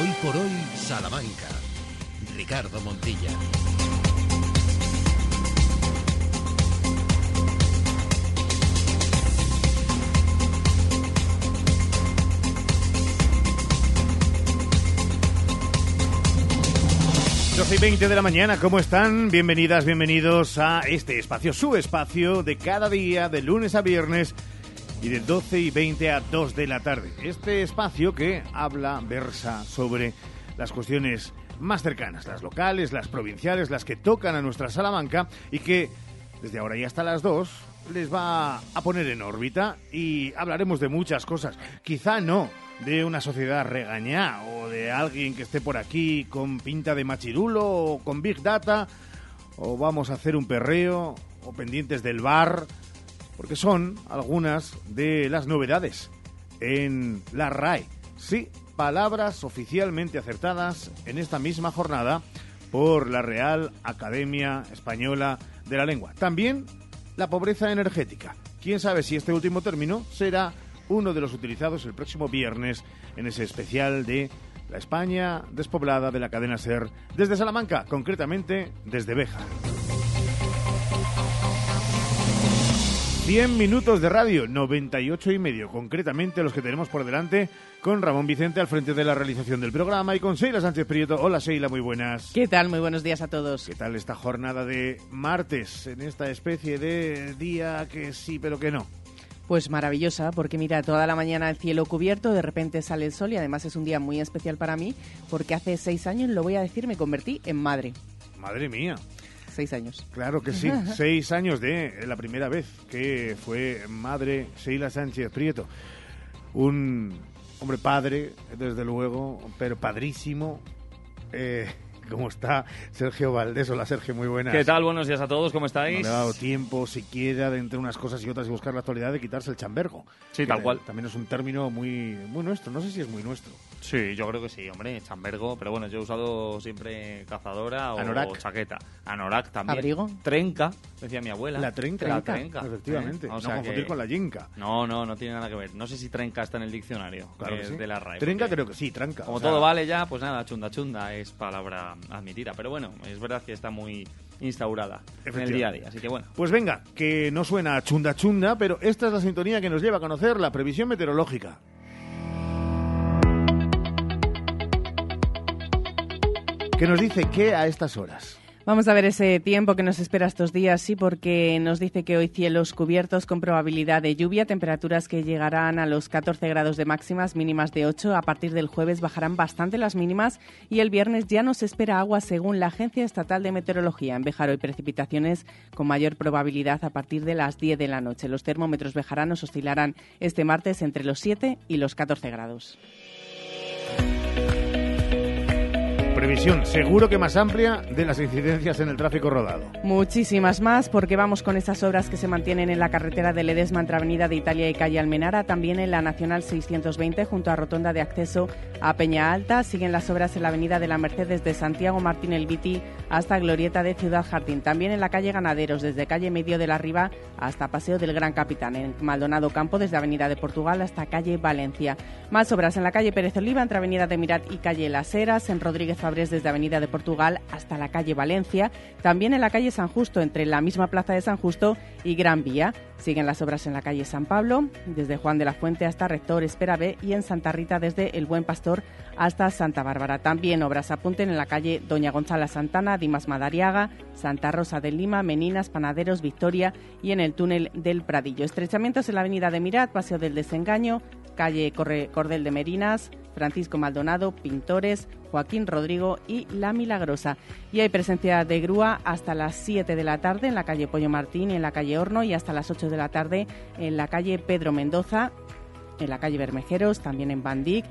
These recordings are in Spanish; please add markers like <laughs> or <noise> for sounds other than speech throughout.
Hoy por hoy, Salamanca. Ricardo Montilla. 12 y 20 de la mañana, ¿cómo están? Bienvenidas, bienvenidos a este espacio, su espacio de cada día, de lunes a viernes y de 12 y 20 a 2 de la tarde. Este espacio que habla, versa sobre las cuestiones más cercanas, las locales, las provinciales, las que tocan a nuestra Salamanca y que desde ahora y hasta las 2 les va a poner en órbita y hablaremos de muchas cosas. Quizá no de una sociedad regañada o de alguien que esté por aquí con pinta de machirulo o con Big Data o vamos a hacer un perreo o pendientes del bar porque son algunas de las novedades en la RAE. Sí, palabras oficialmente acertadas en esta misma jornada por la Real Academia Española de la Lengua. También la pobreza energética. Quién sabe si este último término será uno de los utilizados el próximo viernes en ese especial de la España despoblada de la cadena SER desde Salamanca, concretamente desde Beja. 100 minutos de radio, 98 y medio, concretamente los que tenemos por delante, con Ramón Vicente al frente de la realización del programa y con Sheila Sánchez Prieto. Hola Sheila, muy buenas. ¿Qué tal? Muy buenos días a todos. ¿Qué tal esta jornada de martes, en esta especie de día que sí pero que no? Pues maravillosa, porque mira, toda la mañana el cielo cubierto, de repente sale el sol y además es un día muy especial para mí, porque hace seis años, lo voy a decir, me convertí en madre. Madre mía. Seis años. Claro que sí, <laughs> seis años de la primera vez que fue madre Sheila Sánchez Prieto. Un hombre padre, desde luego, pero padrísimo. Eh, ¿Cómo está Sergio Valdés? Hola Sergio, muy buenas. ¿Qué tal? Buenos días a todos, ¿cómo estáis? No le ha dado tiempo siquiera de entre unas cosas y otras y buscar la actualidad de quitarse el chambergo. Sí, tal cual. También es un término muy, muy nuestro, no sé si es muy nuestro. Sí, yo creo que sí, hombre, chambergo, pero bueno, yo he usado siempre cazadora o Anorak. chaqueta. Anorak también. ¿Abrigo? Trenca, decía mi abuela. La trenca. La trenca. Efectivamente, ¿eh? O no sea confundir que- con la yinca. No, no, no tiene nada que ver. No sé si trenca está en el diccionario Claro que sí. de la RAE. Trenca porque creo que sí, tranca. Como o sea, todo vale ya, pues nada, chunda chunda es palabra admitida. Pero bueno, es verdad que está muy instaurada en el día a día. Así que bueno. Pues venga, que no suena chunda chunda, pero esta es la sintonía que nos lleva a conocer la previsión meteorológica. Que nos dice que a estas horas. Vamos a ver ese tiempo que nos espera estos días, sí, porque nos dice que hoy cielos cubiertos con probabilidad de lluvia, temperaturas que llegarán a los 14 grados de máximas, mínimas de 8. A partir del jueves bajarán bastante las mínimas y el viernes ya nos espera agua según la Agencia Estatal de Meteorología. En Bejar hoy precipitaciones con mayor probabilidad a partir de las 10 de la noche. Los termómetros bejaranos oscilarán este martes entre los 7 y los 14 grados. Previsión seguro que más amplia de las incidencias en el tráfico rodado. Muchísimas más, porque vamos con esas obras que se mantienen en la carretera de Ledesma entre Avenida de Italia y Calle Almenara, también en la Nacional 620 junto a Rotonda de Acceso a Peña Alta. Siguen las obras en la Avenida de la Merced desde Santiago Martín El Viti hasta Glorieta de Ciudad Jardín. También en la calle Ganaderos desde calle Medio de la Riva hasta Paseo del Gran Capitán. En Maldonado Campo desde Avenida de Portugal hasta calle Valencia. Más obras en la calle Pérez Oliva entre Avenida de Mirat y calle Las Heras. En Rodríguez Desde Avenida de Portugal hasta la calle Valencia. También en la calle San Justo entre la misma plaza de San Justo y Gran Vía. Siguen las obras en la calle San Pablo, desde Juan de la Fuente hasta Rector Espera B y en Santa Rita desde El Buen Pastor hasta Santa Bárbara. También obras apunten en la calle Doña Gonzala Santana, Dimas Madariaga, Santa Rosa de Lima, Meninas, Panaderos, Victoria y en el túnel del Pradillo. Estrechamientos en la avenida de Mirat, Paseo del Desengaño, calle Cordel de Merinas, Francisco Maldonado, Pintores, Joaquín Rodrigo y La Milagrosa. Y hay presencia de grúa hasta las 7 de la tarde en la calle Pollo Martín y en la calle Horno y hasta las 8 de la tarde en la calle Pedro Mendoza, en la calle Bermejeros, también en Bandic,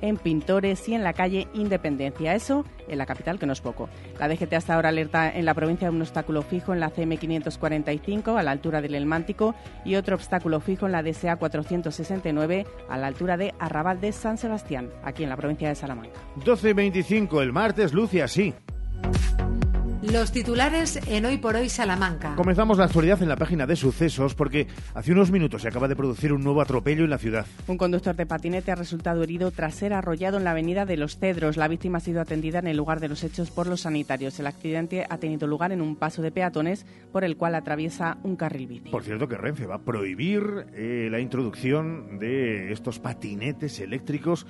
en Pintores y en la calle Independencia. Eso en la capital, que no es poco. La DGT hasta ahora alerta en la provincia de un obstáculo fijo en la CM 545 a la altura del Elmántico y otro obstáculo fijo en la DSA 469 a la altura de Arrabal de San Sebastián, aquí en la provincia de Salamanca. 12.25 el martes, luce así. Los titulares en Hoy por Hoy Salamanca. Comenzamos la actualidad en la página de sucesos porque hace unos minutos se acaba de producir un nuevo atropello en la ciudad. Un conductor de patinete ha resultado herido tras ser arrollado en la avenida de Los Cedros. La víctima ha sido atendida en el lugar de los hechos por los sanitarios. El accidente ha tenido lugar en un paso de peatones por el cual atraviesa un carril bici. Por cierto que Renfe va a prohibir eh, la introducción de estos patinetes eléctricos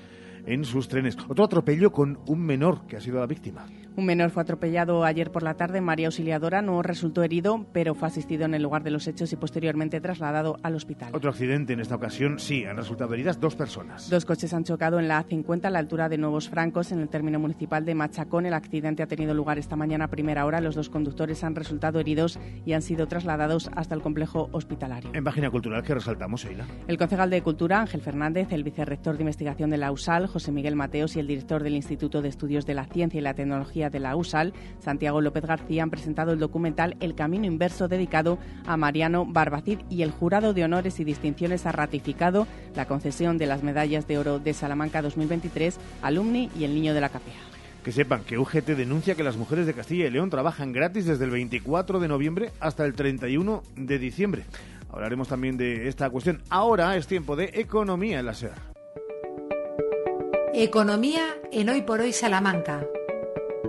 en sus trenes. Otro atropello con un menor que ha sido la víctima. Un menor fue atropellado ayer por la tarde. María Auxiliadora no resultó herido, pero fue asistido en el lugar de los hechos y posteriormente trasladado al hospital. Otro accidente en esta ocasión, sí, han resultado heridas dos personas. Dos coches han chocado en la A50 a la altura de Nuevos Francos, en el término municipal de Machacón. El accidente ha tenido lugar esta mañana a primera hora. Los dos conductores han resultado heridos y han sido trasladados hasta el complejo hospitalario. En página cultural, ¿qué resaltamos, Eila? El concejal de Cultura, Ángel Fernández, el vicerrector de investigación de la USAL, José Miguel Mateos, y el director del Instituto de Estudios de la Ciencia y la Tecnología de la USAL, Santiago López García, han presentado el documental El Camino Inverso dedicado a Mariano Barbacid y el jurado de honores y distinciones ha ratificado la concesión de las medallas de oro de Salamanca 2023, Alumni y el Niño de la Capea. Que sepan que UGT denuncia que las mujeres de Castilla y León trabajan gratis desde el 24 de noviembre hasta el 31 de diciembre. Hablaremos también de esta cuestión. Ahora es tiempo de economía en la SER. Economía en Hoy por Hoy Salamanca.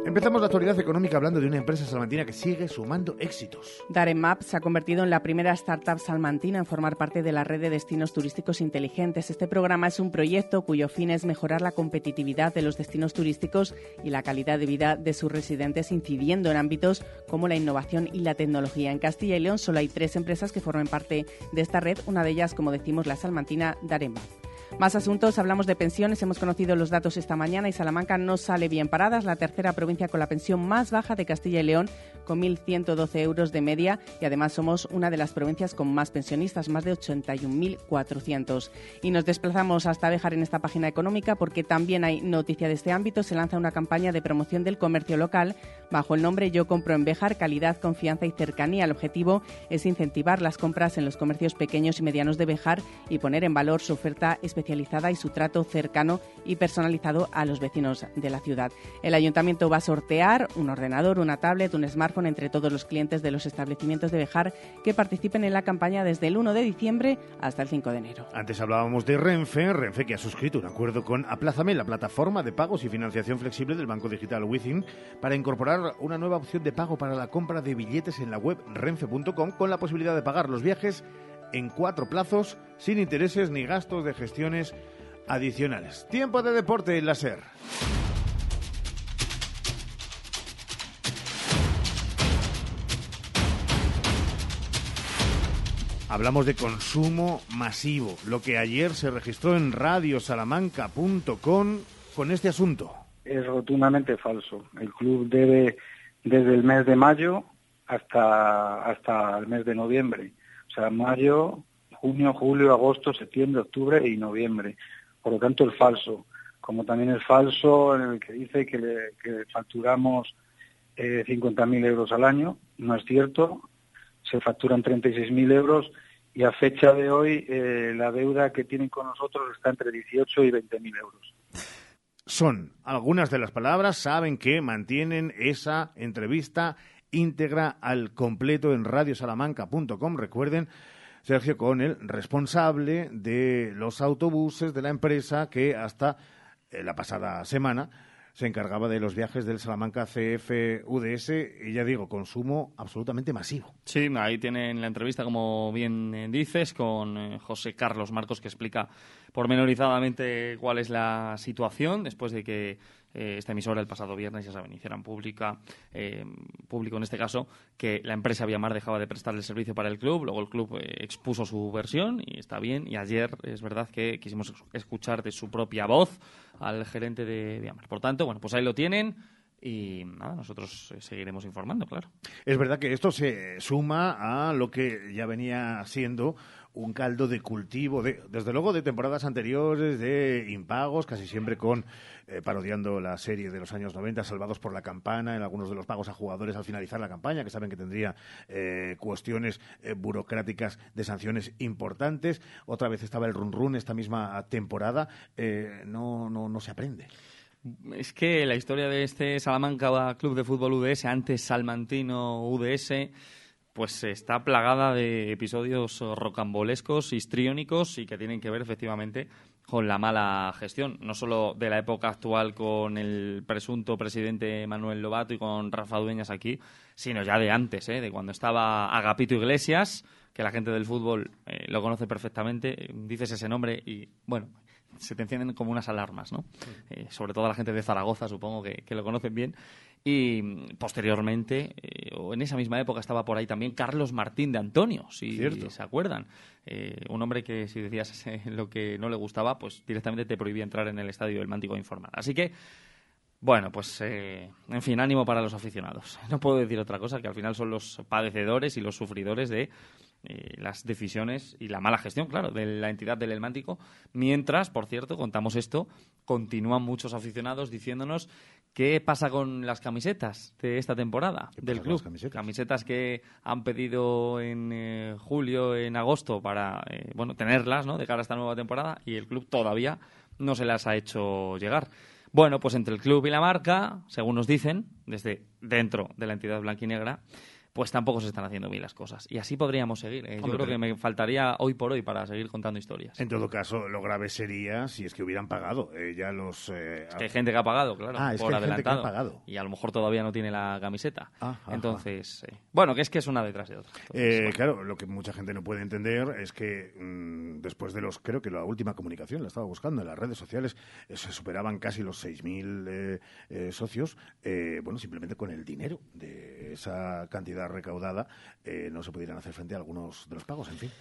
Empezamos la actualidad económica hablando de una empresa salmantina que sigue sumando éxitos. Daremap se ha convertido en la primera startup salmantina en formar parte de la red de destinos turísticos inteligentes. Este programa es un proyecto cuyo fin es mejorar la competitividad de los destinos turísticos y la calidad de vida de sus residentes, incidiendo en ámbitos como la innovación y la tecnología. En Castilla y León solo hay tres empresas que forman parte de esta red, una de ellas, como decimos, la salmantina Daremap. Más asuntos, hablamos de pensiones, hemos conocido los datos esta mañana y Salamanca no sale bien parada, es la tercera provincia con la pensión más baja de Castilla y León, con 1.112 euros de media y además somos una de las provincias con más pensionistas, más de 81.400. Y nos desplazamos hasta Bejar en esta página económica porque también hay noticia de este ámbito, se lanza una campaña de promoción del comercio local bajo el nombre Yo compro en Bejar, calidad, confianza y cercanía. El objetivo es incentivar las compras en los comercios pequeños y medianos de Bejar y poner en valor su oferta especial especializada y su trato cercano y personalizado a los vecinos de la ciudad. El ayuntamiento va a sortear un ordenador, una tablet, un smartphone entre todos los clientes de los establecimientos de Bejar que participen en la campaña desde el 1 de diciembre hasta el 5 de enero. Antes hablábamos de Renfe, Renfe que ha suscrito un acuerdo con Aplázame, la plataforma de pagos y financiación flexible del banco digital Within, para incorporar una nueva opción de pago para la compra de billetes en la web renfe.com con la posibilidad de pagar los viajes en cuatro plazos, sin intereses ni gastos de gestiones adicionales. Tiempo de deporte en la SER. Hablamos de consumo masivo, lo que ayer se registró en radiosalamanca.com con este asunto. Es rotundamente falso. El club debe desde el mes de mayo hasta, hasta el mes de noviembre. O sea, mayo, junio, julio, agosto, septiembre, octubre y noviembre. Por lo tanto, el falso. Como también es falso en el que dice que, le, facturamos eh, 50.000 euros al año. No es cierto. Se facturan 36.000 euros y a fecha de hoy eh, la deuda que tienen con nosotros está entre 18 y 20.000 euros. Son algunas de las palabras, saben que mantienen esa entrevista íntegra al completo en radiosalamanca.com. Recuerden, Sergio, con el responsable de los autobuses de la empresa que hasta eh, la pasada semana se encargaba de los viajes del Salamanca CFUDS y ya digo, consumo absolutamente masivo. Sí, ahí tienen la entrevista, como bien eh, dices, con eh, José Carlos Marcos que explica pormenorizadamente cuál es la situación después de que eh, esta emisora el pasado viernes, ya saben, hicieran pública, eh, público en este caso, que la empresa Viamar dejaba de prestar el servicio para el club, luego el club eh, expuso su versión y está bien, y ayer es verdad que quisimos escuchar de su propia voz al gerente de Viamar. Por tanto, bueno, pues ahí lo tienen. Y nada, nosotros seguiremos informando, claro. Es verdad que esto se suma a lo que ya venía siendo un caldo de cultivo, de, desde luego de temporadas anteriores, de impagos, casi siempre con eh, parodiando la serie de los años 90, Salvados por la Campana, en algunos de los pagos a jugadores al finalizar la campaña, que saben que tendría eh, cuestiones eh, burocráticas de sanciones importantes. Otra vez estaba el run run esta misma temporada. no, no, no se aprende. Es que la historia de este Salamanca Club de Fútbol UDS, antes Salmantino UDS, pues está plagada de episodios rocambolescos, histriónicos y que tienen que ver efectivamente con la mala gestión, no solo de la época actual con el presunto presidente Manuel Lobato y con Rafa Dueñas aquí, sino ya de antes, ¿eh? de cuando estaba Agapito Iglesias, que la gente del fútbol eh, lo conoce perfectamente, dices ese nombre y, bueno, se te encienden como unas alarmas, ¿no? Eh, sobre todo la gente de Zaragoza, supongo que, lo conocen bien. Y mm, posteriormente, eh, o en esa misma época, estaba por ahí también Carlos Martín de Antonio, si se acuerdan. Eh, un hombre que si decías <laughs> lo que no le gustaba, pues directamente te prohibía entrar en el estadio del Mántico a informar. Así que, bueno, pues en fin, ánimo para los aficionados. <laughs> No puedo decir otra cosa, que al final son los padecedores y los sufridores de eh, las decisiones y la mala gestión, claro, de la entidad del Elmántico. Mientras, por cierto, contamos esto, continúan muchos aficionados diciéndonos qué pasa con las camisetas de esta temporada del club. Camisetas? que han pedido en eh, julio, en agosto, para eh, bueno tenerlas ¿no? de cara a esta nueva temporada y el club todavía no se las ha hecho llegar. Bueno, pues entre el club y la marca, según nos dicen, desde dentro de la entidad blanquinegra, pues tampoco se están haciendo bien las cosas. Y así podríamos seguir. ¿eh? Yo creo que me faltaría hoy por hoy para seguir contando historias. En todo caso, lo grave sería si es que hubieran pagado eh, ya los... Eh, es que hay gente que ha pagado, claro, ah, es por que hay Gente que ha pagado. Y a lo mejor todavía no tiene la camiseta. Ah, Entonces, bueno, que es que es una detrás de otra. Claro, lo que mucha gente no puede entender es que mm, después de los, creo que la última comunicación, la estaba buscando en las redes sociales, se superaban casi los 6.000 socios, bueno, simplemente con el dinero de esa cantidad recaudada eh, no se pudieran hacer frente a algunos de los pagos, en fin.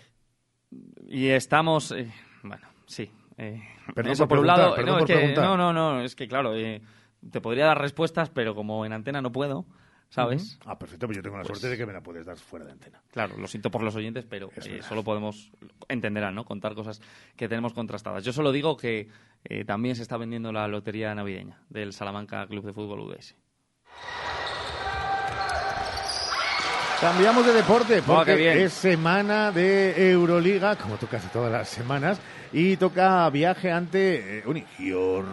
Y estamos, eh, bueno, sí. Eh, eso por, un lado, no, no, no, es que claro, te podría dar respuestas, pero como en antena no puedo, ¿sabes? Ah, perfecto, pues yo tengo la suerte de que me la puedes dar fuera de antena. Claro, lo siento por los oyentes, pero solo podemos, entenderán, ¿no? Contar cosas que tenemos contrastadas. Yo solo digo que también se está vendiendo la lotería navideña del Salamanca Club de Fútbol UDS. Cambiamos de deporte porque es semana de Euroliga, como toca casi todas las semanas, y toca viaje ante eh, Unigior.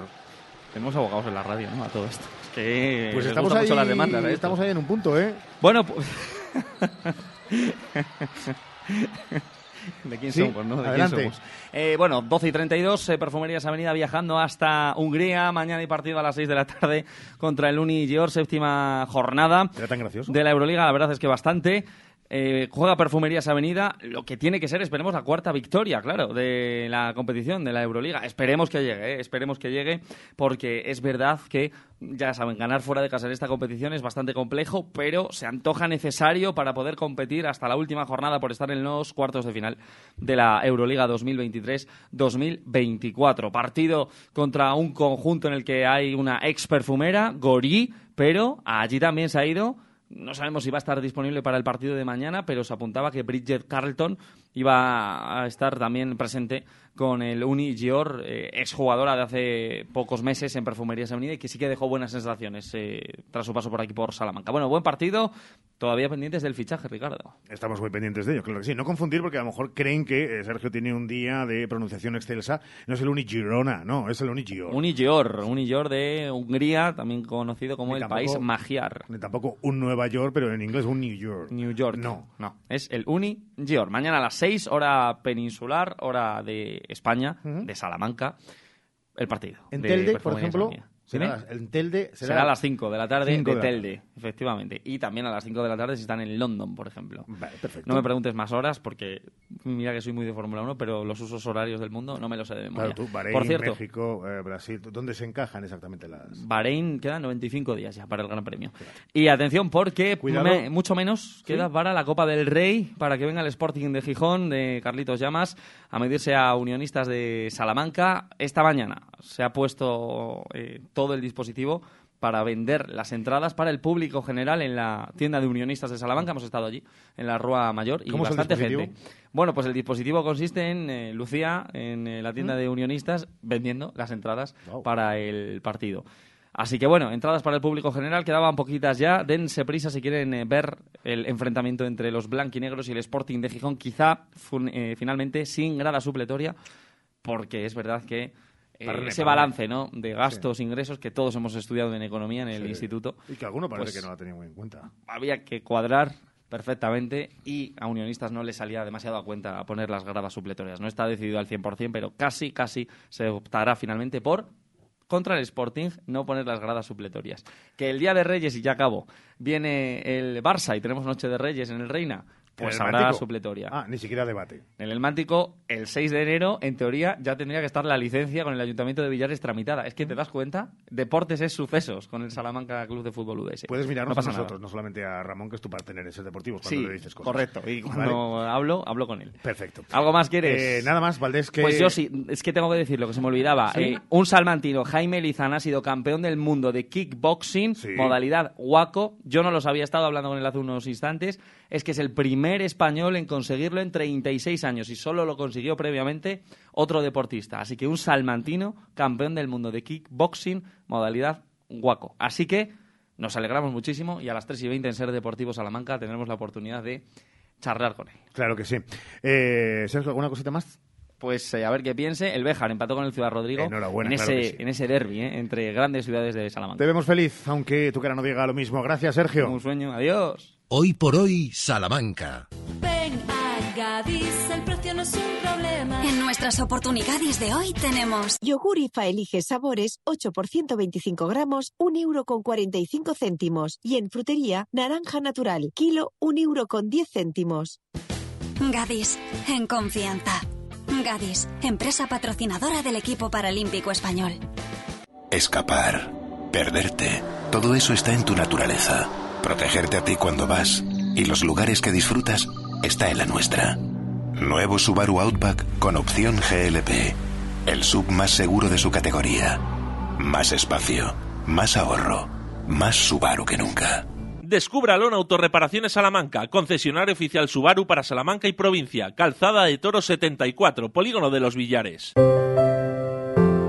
Tenemos abogados en la radio, ¿no? A todo esto. que pues estamos ahí, las demandas, ¿eh? estamos ahí en un punto, ¿eh? Bueno, pues... <laughs> <laughs> ¿De quién somos, no? ¿De quién somos? Eh, bueno, 12 y 32, eh, Perfumerías Avenida viajando hasta Hungría. Mañana hay partido a las 6 de la tarde contra el Uni Gior, séptima jornada. ¿Era tan gracioso? De la Euroliga, la verdad es que bastante. Eh, juega Perfumerías Avenida, lo que tiene que ser, esperemos, la cuarta victoria, claro, de la competición, de la Euroliga. Esperemos que llegue, eh, esperemos que llegue, porque es verdad que, ya saben, ganar fuera de casa en esta competición es bastante complejo, pero se antoja necesario para poder competir hasta la última jornada por estar en los cuartos de final de la Euroliga 2023-2024. Partido contra un conjunto en el que hay una ex perfumera, Gori, pero allí también se ha ido no sabemos si va a estar disponible para el partido de mañana, pero se apuntaba que Bridget Carlton iba a estar también presente con el Uni Gior, eh, exjugadora de hace pocos meses en Perfumerías Avenida y que sí que dejó buenas sensaciones eh, tras su paso por aquí por Salamanca. Bueno, buen partido, todavía pendientes del fichaje, Ricardo. Estamos muy pendientes de ello, claro que sí. No confundir porque a lo mejor creen que eh, Sergio tiene un día de pronunciación excelsa. No es el Uni Girona, no, es el Uni Gior. Uni Gior, Uni Gior de Hungría, también conocido como el país magiar. Ni tampoco un Nueva York, pero en inglés un New York. New York. No. No, es el Uni Gior. Mañana a las 6, hora peninsular, hora de España, de Salamanca, el partido. En Telde, por ejemplo, Será, Telde será, a las 5 de la tarde de, Telde, efectivamente. Y también a las 5 de la tarde si están en London, por ejemplo. Vale, perfecto. No me preguntes más horas porque mira que soy muy de Fórmula 1, pero los usos horarios del mundo no me los sé de memoria. Claro, tú, Bahrein, México, eh, Brasil, ¿dónde se encajan exactamente las...? Bahrein quedan 95 días ya para el Gran Premio. Y atención porque mucho menos queda para la Copa del Rey, para que venga el Sporting de Gijón, de Carlitos Llamas, a medirse a Unionistas de Salamanca. Esta mañana se ha puesto... Eh, todo el dispositivo para vender las entradas para el público general en la tienda de unionistas de Salamanca. Hemos estado allí, en la Rúa Mayor, y bastante gente. Bueno, pues el dispositivo consiste en eh, Lucía, en eh, la tienda de unionistas, vendiendo las entradas para el partido. Así que bueno, entradas para el público general, quedaban poquitas ya. Dense prisa si quieren eh, ver el enfrentamiento entre los blanquinegros y el Sporting de Gijón, quizá finalmente sin grada supletoria, porque es verdad que eh, Parle, ese balance ¿no? de gastos, ingresos que todos hemos estudiado en economía en el Sí. instituto. Y que alguno parece Pues- que no lo ha tenido muy en cuenta. Había que cuadrar perfectamente y a Unionistas no le salía demasiado a cuenta poner las gradas supletorias. No está decidido al 100%, pero casi, casi se optará finalmente por contra el Sporting no poner las gradas supletorias. Que el día de Reyes, y ya acabo, viene el Barça y tenemos Noche de Reyes en el Reina, pues ¿En habrá Mántico? supletoria. Ah, ni siquiera debate. En el Mántico, el 6 de enero, en teoría, ya tendría que estar la licencia con el Ayuntamiento de Villares tramitada. Es que te das cuenta, deportes es sucesos con el Salamanca Club de Fútbol UDS. Puedes mirarnos no pasa a nosotros, nada. no solamente a Ramón, que es tu partener, es el deportivo, cuando Sí, le dices cosas. correcto. Y ¿Vale? cuando hablo, hablo con él. Perfecto. ¿Algo más quieres? Eh, nada más, Valdés, que... Pues yo sí, es que tengo que decir lo que se me olvidaba. ¿Sí? Eh, un salmantino, Jaime Lizana, ha sido campeón del mundo de kickboxing, Sí. modalidad Waco. Yo no los había estado hablando con él hace unos instantes. Es que es el primer español en conseguirlo en 36 años y solo lo consiguió previamente otro deportista. Así que un salmantino, campeón del mundo de kickboxing, modalidad Waco. Así que nos alegramos muchísimo y a las 3 y 20 en Ser Deportivo Salamanca tendremos la oportunidad de charlar con él. Claro que sí. Eh, Sergio, ¿alguna cosita más? Pues eh, a ver qué piense. El Béjar empató con el Ciudad Rodrigo en ese, sí. en ese derby ¿eh? entre grandes ciudades de Salamanca. Te vemos feliz, aunque tu cara no diga lo mismo. Gracias, Sergio. Un sueño. Adiós. Hoy por hoy, Salamanca. Ven a Gadis, el precio no es un problema. En nuestras oportunidades de hoy tenemos Yogur IFA elige sabores 8 por 125 gramos, 1 euro con 45 céntimos. Y en frutería, naranja natural, kilo, 1 euro con 10 céntimos. Gadis, en confianza. Gadis, empresa patrocinadora del equipo paralímpico español. Escapar, perderte, todo eso está en tu naturaleza. Protegerte a ti cuando vas y los lugares que disfrutas está en la nuestra. Nuevo Subaru Outback con opción GLP. El sub más seguro de su categoría. Más espacio, más ahorro, más Subaru que nunca. Descúbralo en Autorreparaciones Salamanca, concesionario oficial Subaru para Salamanca y provincia, Calzada de Toro 74, Polígono de los Villares.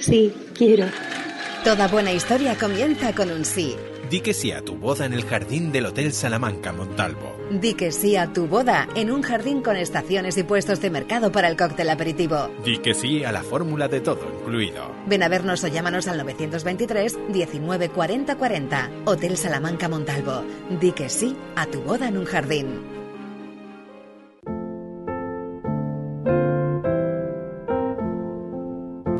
Sí, quiero. Toda buena historia comienza con un sí. Di que sí a tu boda en el jardín del Hotel Salamanca Montalvo. Di que sí a tu boda en un jardín con estaciones y puestos de mercado para el cóctel aperitivo. Di que sí a la fórmula de todo incluido. Ven a vernos o llámanos al 923 19 40 40. Hotel Salamanca Montalvo. Di que sí a tu boda en un jardín.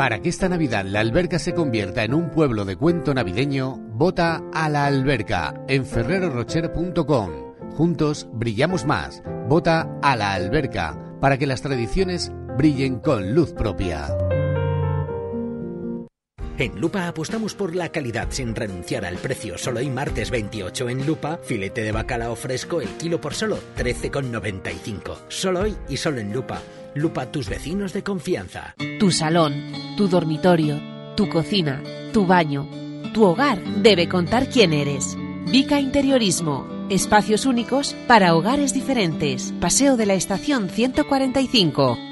Para que esta Navidad la alberca se convierta en un pueblo de cuento navideño, vota a la alberca en ferrerorocher.com. Juntos brillamos más. Vota a la alberca para que las tradiciones brillen con luz propia. En Lupa apostamos por la calidad sin renunciar al precio. Solo hoy martes 28 en Lupa, filete de bacalao fresco el kilo por solo 13,95. Solo hoy y solo en Lupa. Lupa tus vecinos de confianza. Tu salón, tu dormitorio, tu cocina, tu baño, tu hogar debe contar quién eres. Vica Interiorismo. Espacios únicos para hogares diferentes. Paseo de la Estación 145.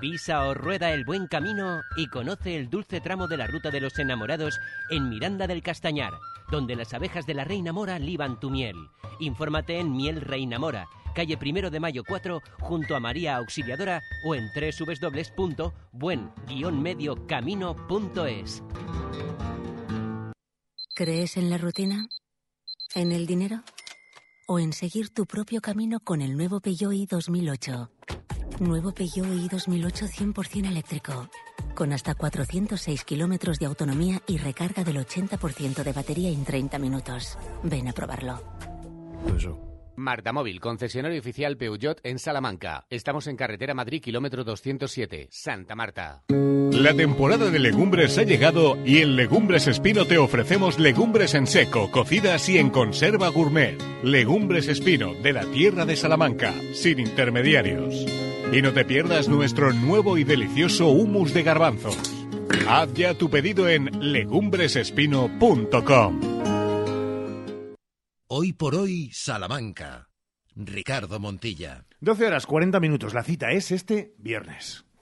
Pisa o rueda el buen camino y conoce el dulce tramo de la ruta de los enamorados en Miranda del Castañar, donde las abejas de la Reina Mora liban tu miel. Infórmate en Miel Reina Mora, calle Primero de Mayo 4, junto a María Auxiliadora o en www.buen-mediocamino.es. ¿Crees en la rutina? ¿En el dinero? ¿O en seguir tu propio camino con el nuevo Peugeot i 2008? Nuevo Peugeot i 2008 100% eléctrico. Con hasta 406 kilómetros de autonomía y recarga del 80% de batería en 30 minutos. Ven a probarlo. Marta Móvil, concesionario oficial Peugeot en Salamanca. Estamos en carretera Madrid, kilómetro 207, Santa Marta. La temporada de legumbres ha llegado y en Legumbres Espino te ofrecemos legumbres en seco, cocidas y en conserva gourmet. Legumbres Espino, de la tierra de Salamanca, sin intermediarios. Y no te pierdas nuestro nuevo y delicioso humus de garbanzos. Haz ya tu pedido en legumbresespino.com. Hoy por hoy, Salamanca. Ricardo Montilla. 12 horas 40 minutos. La cita es este viernes.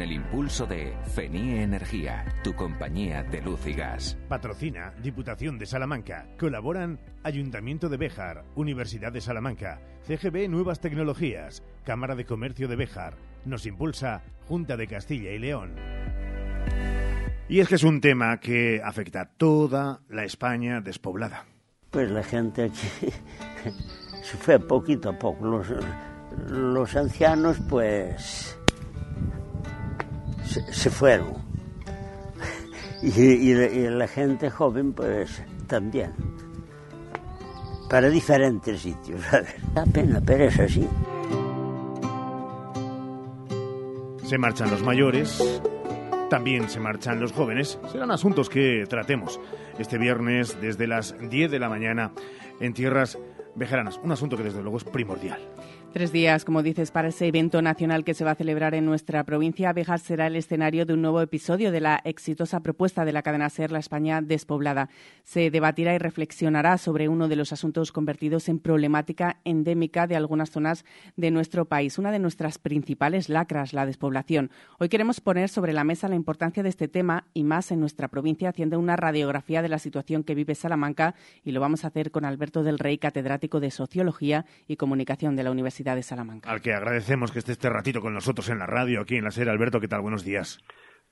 el impulso de FENIE Energía, tu compañía de luz y gas. Patrocina Diputación de Salamanca. Colaboran Ayuntamiento de Béjar, Universidad de Salamanca, CGB Nuevas Tecnologías, Cámara de Comercio de Béjar. Nos impulsa Junta de Castilla y León. Y es que es un tema que afecta a toda la España despoblada. Pues la gente aquí <laughs> se fue poquito a poco. Los, los ancianos, pues se, fueron. <laughs> Y, la gente joven, pues también. Para diferentes sitios, <laughs> Da pena, pero es así. Se marchan los mayores, también se marchan los jóvenes. Serán asuntos que tratemos este viernes desde las 10 de la mañana en tierras vejeranas. Un asunto que desde luego es primordial. Tres días, como dices, para ese evento nacional que se va a celebrar en nuestra provincia. Béjar será el escenario de un nuevo episodio de la exitosa propuesta de la cadena SER, la España despoblada. Se debatirá y reflexionará sobre uno de los asuntos convertidos en problemática endémica de algunas zonas de nuestro país, una de nuestras principales lacras, la despoblación. Hoy queremos poner sobre la mesa la importancia de este tema y más en nuestra provincia, haciendo una radiografía de la situación que vive Salamanca y lo vamos a hacer con Alberto del Rey, catedrático de Sociología y Comunicación de la Universidad de Salamanca. Al que agradecemos que esté este ratito con nosotros en la radio, aquí en la serie. Alberto, ¿qué tal? Buenos días.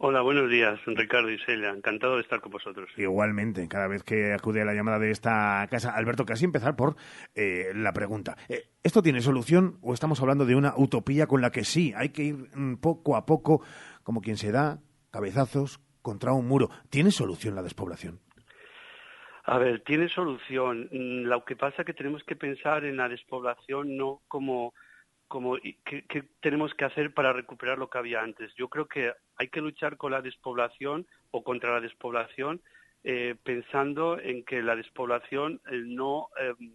Hola, buenos días, Ricardo y Celia. Encantado de estar con vosotros. Igualmente, cada vez que acude a la llamada de esta casa. Alberto, casi empezar por eh, la pregunta. Eh, ¿Esto tiene solución o estamos hablando de una utopía con la que sí hay que ir mm, poco a poco, como quien se da cabezazos contra un muro? ¿Tiene solución la despoblación? A ver, tiene solución. Mm, lo que pasa es que tenemos que pensar en la despoblación no como como qué, tenemos que hacer para recuperar lo que había antes. Yo creo que hay que luchar con la despoblación o contra la despoblación eh, pensando en que la despoblación eh, no em,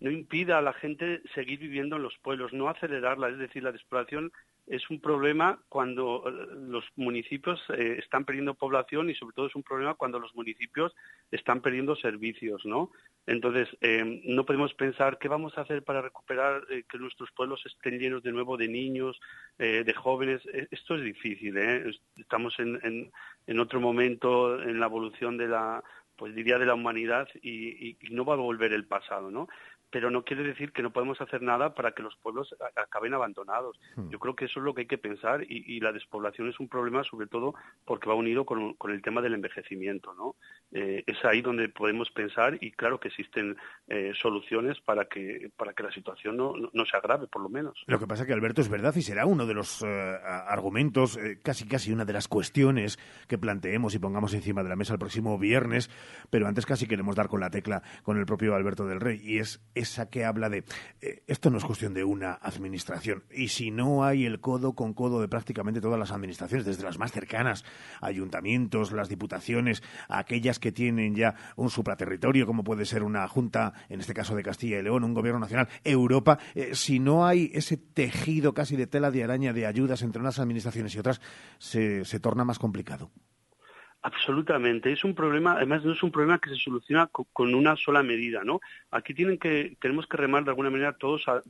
no impida a la gente seguir viviendo en los pueblos, no acelerarla. Es decir, la despoblación es un problema cuando eh, los municipios eh, están perdiendo población y sobre todo es un problema cuando los municipios están perdiendo servicios, ¿no? Entonces, eh, no podemos pensar qué vamos a hacer para recuperar que nuestros pueblos estén llenos de nuevo de niños, de jóvenes. Esto es difícil. Estamos en, en, otro momento en la evolución de la pues diría de la humanidad y, y, no va a volver el pasado, ¿no? Pero no quiere decir que no podemos hacer nada para que los pueblos acaben abandonados. Hmm. Yo creo que eso es lo que hay que pensar y, la despoblación es un problema sobre todo porque va unido con, el tema del envejecimiento. ¿no? Eh, es ahí donde podemos pensar y claro que existen eh, soluciones para que, para que la situación no, no, se agrave, por lo menos. Lo que pasa es que Alberto es verdad y será uno de los eh, argumentos, casi casi una de las cuestiones que planteemos y pongamos encima de la mesa el próximo viernes, pero antes casi queremos dar con la tecla con el propio Alberto del Rey y es esa que habla de eh, esto no es cuestión de una administración y si no hay el codo con codo de prácticamente todas las administraciones, desde las más cercanas, ayuntamientos, las diputaciones, aquellas que tienen ya un supraterritorio como puede ser una junta, en este caso de Castilla y León, un gobierno nacional, Europa, eh, si no hay ese tejido casi de tela de araña de ayudas entre unas administraciones y otras, se torna más complicado. Absolutamente, es un problema, además no es un problema que se soluciona con, una sola medida, ¿no? Aquí tienen que, tenemos que remar de alguna manera todos a,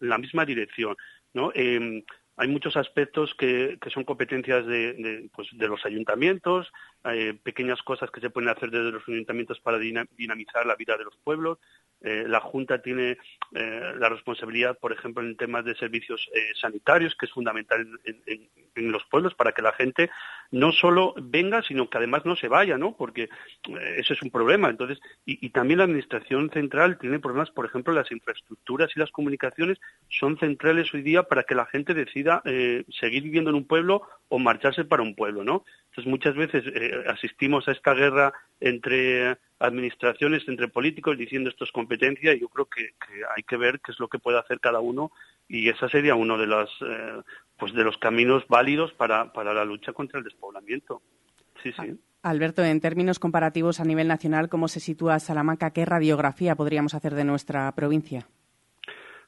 la misma dirección, ¿no? Em, hay muchos aspectos que, son competencias de, pues, de los ayuntamientos, hay pequeñas cosas que se pueden hacer desde los ayuntamientos para dinamizar la vida de los pueblos, eh, la Junta tiene eh, la responsabilidad, por ejemplo, en temas de servicios eh, sanitarios, que es fundamental en, los pueblos para que la gente no solo venga, sino que además no se vaya, ¿no? Porque ese es un problema. Entonces, y, también la Administración Central tiene problemas, por ejemplo, las infraestructuras y las comunicaciones son centrales hoy día para que la gente decida seguir viviendo en un pueblo o marcharse para un pueblo, ¿no? Entonces muchas veces eh, asistimos a esta guerra entre administraciones, entre políticos, diciendo esto es competencia y yo creo que, hay que ver qué es lo que puede hacer cada uno y esa sería uno de los, eh, pues de los caminos válidos para, para la lucha contra el despoblamiento. Sí, sí. Alberto, en términos comparativos a nivel nacional, ¿cómo se sitúa Salamanca? ¿Qué radiografía podríamos hacer de nuestra provincia?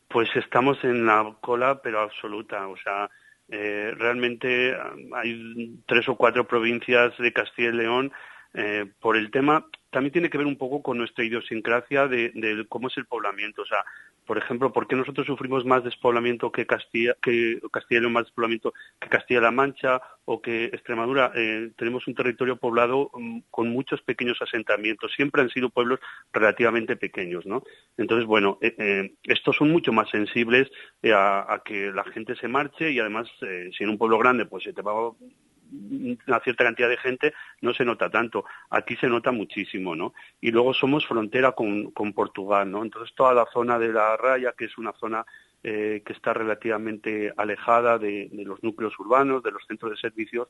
Pues estamos en la cola, pero absoluta. O sea, eh, realmente hay tres o cuatro provincias de Castilla y León eh, por el tema. También tiene que ver un poco con nuestra idiosincrasia de, cómo es el poblamiento. O sea, por ejemplo, ¿por qué nosotros sufrimos más despoblamiento que Castilla, que Castilla más despoblamiento que Castilla-La Mancha o que Extremadura? Eh, tenemos un territorio poblado mm, con muchos pequeños asentamientos. Siempre han sido pueblos relativamente pequeños, ¿no? Entonces, bueno, eh, estos son mucho más sensibles a, que la gente se marche y además, si en un pueblo grande, pues se te va una cierta cantidad de gente no se nota tanto. Aquí se nota muchísimo, ¿no? Y luego somos frontera con, Portugal, ¿no? Entonces toda la zona de la raya, que es una zona eh, que está relativamente alejada de, los núcleos urbanos, de los centros de servicios,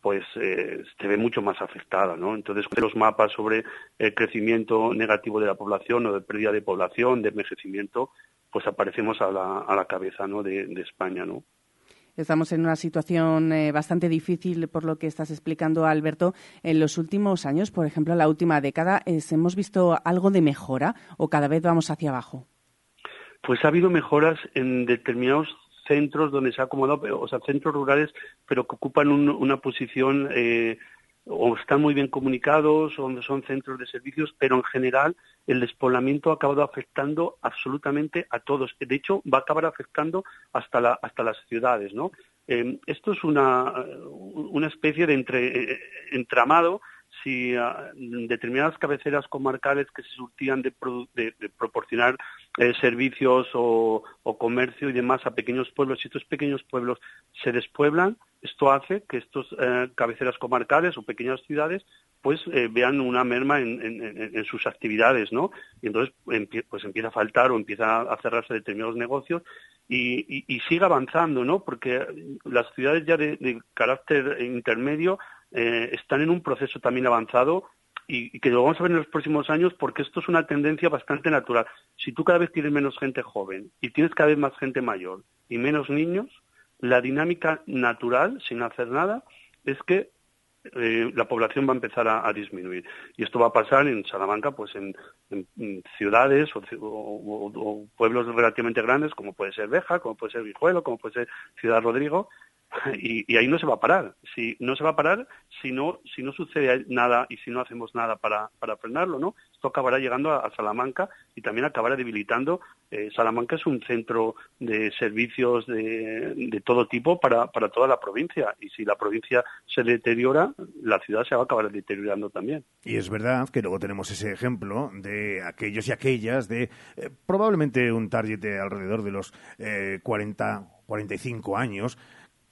pues eh, se ve mucho más afectada, ¿no? Entonces, los mapas sobre el crecimiento negativo de la población o de pérdida de población, de envejecimiento, pues aparecemos a la, a la cabeza, ¿no? de, de España, ¿no? Estamos en una situación eh, bastante difícil por lo que estás explicando, Alberto. En los últimos años, por ejemplo, en la última década, ¿hemos visto algo de mejora o cada vez vamos hacia abajo? Pues ha habido mejoras en determinados centros donde se ha acomodado, o sea, centros rurales, pero que ocupan una posición eh, o están muy bien comunicados, o son centros de servicios, pero en general el despoblamiento ha acabado afectando absolutamente a todos. De hecho, va a acabar afectando hasta, la, hasta las ciudades, ¿no? Eh, esto es una, una especie de entre, eh, entramado si ah, determinadas cabeceras comarcales que se surtían de, proporcionar eh, servicios o, comercio y demás a pequeños pueblos, si estos pequeños pueblos se despueblan, esto hace que estas eh, cabeceras comarcales o pequeñas ciudades pues eh, vean una merma en, sus actividades, ¿no? Y entonces pues empieza a faltar o empieza a cerrarse determinados negocios y, sigue avanzando, ¿no? Porque las ciudades ya de carácter intermedio eh, están en un proceso también avanzado y, que lo vamos a ver en los próximos años porque esto es una tendencia bastante natural. Si tú cada vez tienes menos gente joven y tienes cada vez más gente mayor y menos niños, la dinámica natural, sin hacer nada, es que eh, la población va a empezar a, disminuir. Y esto va a pasar en Salamanca, pues en, ciudades o, pueblos relativamente grandes, como puede ser Beja, como puede ser Vijuelo, como puede ser Ciudad Rodrigo, <laughs> y, ahí no se va a parar. Si, no se va a parar si no, si no sucede nada y si no hacemos nada para, frenarlo, ¿no? Esto acabará llegando a, Salamanca y también acabará debilitando. Eh, Salamanca es un centro de servicios de, de todo tipo para, para toda la provincia y si la provincia se deteriora, la ciudad se va a acabar deteriorando también. Y es verdad que luego tenemos ese ejemplo de aquellos y aquellas de eh, probablemente un target de alrededor de los eh, 40, 45 años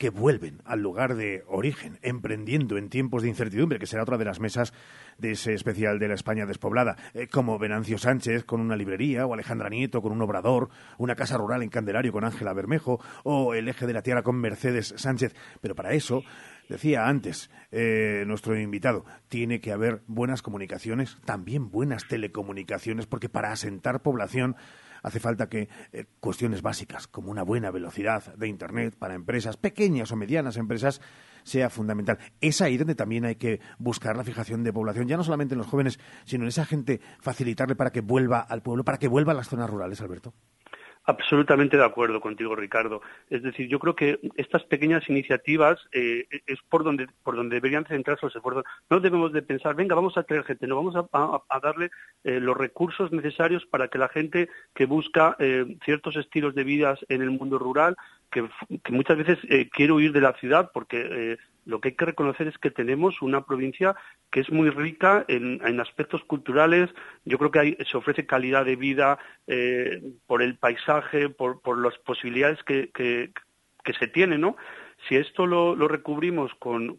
que vuelven al lugar de origen, emprendiendo en tiempos de incertidumbre, que será otra de las mesas de ese especial de la España despoblada, eh, como Venancio Sánchez con una librería, o Alejandra Nieto con un obrador, una casa rural en Candelario con Ángela Bermejo, o el eje de la tierra con Mercedes Sánchez. Pero para eso, decía antes eh, nuestro invitado, tiene que haber buenas comunicaciones, también buenas telecomunicaciones, porque para asentar población hace falta que eh, cuestiones básicas como una buena velocidad de Internet para empresas pequeñas o medianas empresas sea fundamental. Es ahí donde también hay que buscar la fijación de población, ya no solamente en los jóvenes, sino en esa gente, facilitarle para que vuelva al pueblo, para que vuelva a las zonas rurales, Alberto. Absolutamente de acuerdo contigo, Ricardo. Es decir, yo creo que estas pequeñas iniciativas eh, es por donde por donde deberían centrarse los esfuerzos. No debemos de pensar, venga, vamos a traer gente, no vamos a, darle eh, los recursos necesarios para que la gente que busca eh, ciertos estilos de vida en el mundo rural, que, muchas veces quiere huir de la ciudad porque lo que hay que reconocer es que tenemos una provincia que es muy rica en, aspectos culturales. Yo creo que se ofrece calidad de vida eh, por el paisaje, por, las posibilidades que, se tienen, ¿no? Si esto lo, recubrimos con,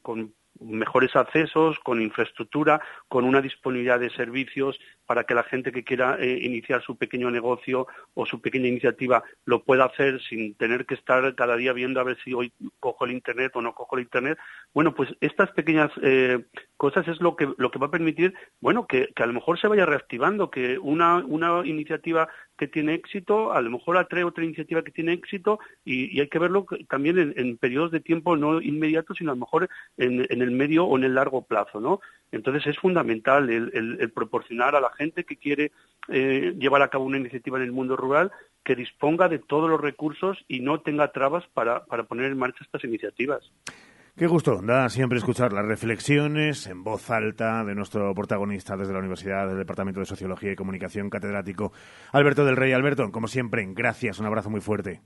mejores accesos, con infraestructura, con una disponibilidad de servicios para que la gente que quiera eh, iniciar su pequeño negocio o su pequeña iniciativa lo pueda hacer sin tener que estar cada día viendo a ver si hoy cojo el internet o no cojo el internet. Bueno, pues estas pequeñas eh, cosas es lo que lo que va a permitir, bueno, que, a lo mejor se vaya reactivando, que una una iniciativa que tiene éxito, a lo mejor atrae otra iniciativa que tiene éxito y, hay que verlo también en, periodos de tiempo no inmediatos, sino a lo mejor en, el medio o en el largo plazo, ¿no? Entonces es fundamental el, proporcionar a la gente que quiere eh, llevar a cabo una iniciativa en el mundo rural que disponga de todos los recursos y no tenga trabas para, para poner en marcha estas iniciativas. Qué gusto da siempre escuchar las reflexiones en voz alta de nuestro protagonista desde la Universidad del Departamento de Sociología y Comunicación, catedrático Alberto del Rey. Alberto, como siempre, gracias, un abrazo muy fuerte.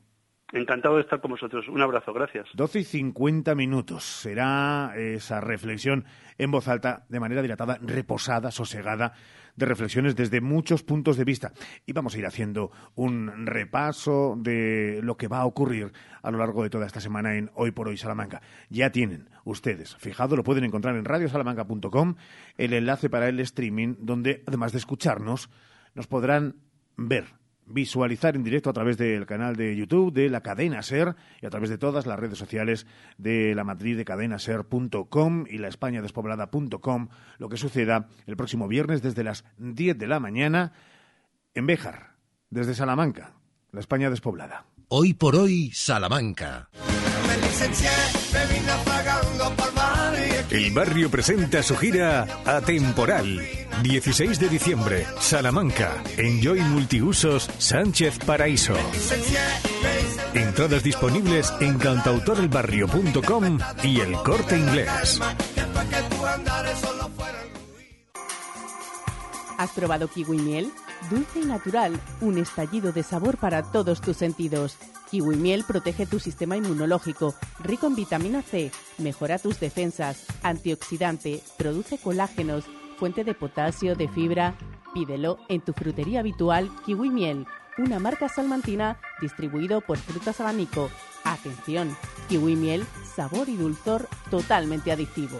Encantado de estar con vosotros. Un abrazo, gracias. 12 y 50 minutos. Será esa reflexión en voz alta, de manera dilatada, reposada, sosegada, de reflexiones desde muchos puntos de vista. Y vamos a ir haciendo un repaso de lo que va a ocurrir a lo largo de toda esta semana en Hoy por Hoy Salamanca. Ya tienen ustedes fijado, lo pueden encontrar en radiosalamanca.com, el enlace para el streaming, donde además de escucharnos, nos podrán ver visualizar en directo a través del canal de YouTube de la cadena SER y a través de todas las redes sociales de la matriz de cadenaser.com y la España despoblada.com lo que suceda el próximo viernes desde las 10 de la mañana en Béjar, desde Salamanca, la España despoblada. Hoy por hoy, Salamanca. El barrio presenta su gira Atemporal. 16 de diciembre, Salamanca. Enjoy Multiusos Sánchez Paraíso. Entradas disponibles en cantautorelbarrio.com y el corte inglés. ¿Has probado kiwi miel? Dulce y natural, un estallido de sabor para todos tus sentidos. Kiwi miel protege tu sistema inmunológico, rico en vitamina C, mejora tus defensas, antioxidante, produce colágenos, fuente de potasio, de fibra. Pídelo en tu frutería habitual Kiwi Miel, una marca salmantina distribuido por Frutas Abanico. Atención, Kiwi Miel, sabor y dulzor totalmente adictivo.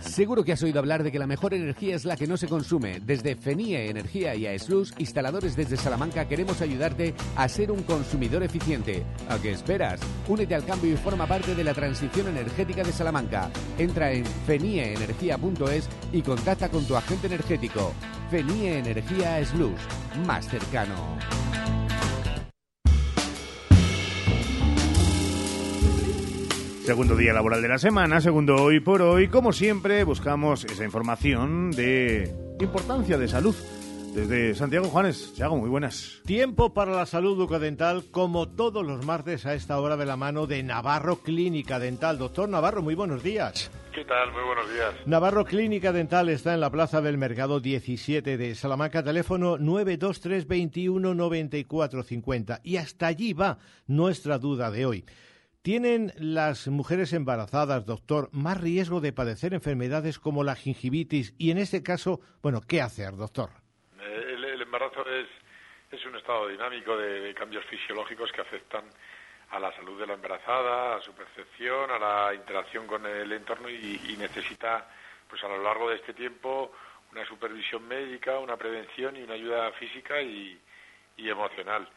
Seguro que has oído hablar de que la mejor energía es la que no se consume. Desde FENIE Energía y AESLUS, instaladores desde Salamanca, queremos ayudarte a ser un consumidor eficiente. ¿A qué esperas? Únete al cambio y forma parte de la transición energética de Salamanca. Entra en fenieenergia.es y contacta con tu agente energético. FENIE Energía más cercano. Segundo día laboral de la semana, segundo hoy por hoy. Como siempre, buscamos esa información de importancia de salud. Desde Santiago Juanes, Santiago, muy buenas. Tiempo para la salud bucodental, como todos los martes a esta hora de la mano de Navarro Clínica Dental. Doctor Navarro, muy buenos días. ¿Qué tal? Muy buenos días. Navarro Clínica Dental está en la Plaza del Mercado 17 de Salamanca, teléfono 923 21 94 50. Y hasta allí va nuestra duda de hoy. ¿Tienen las mujeres embarazadas, doctor, más riesgo de padecer enfermedades como la gingivitis? Y en este caso, bueno, ¿qué hacer, doctor? Eh, el, embarazo es, es, un estado dinámico de, cambios fisiológicos que afectan a la salud de la embarazada, a su percepción, a la interacción con el entorno y, necesita, pues a lo largo de este tiempo, una supervisión médica, una prevención y una ayuda física y emocional.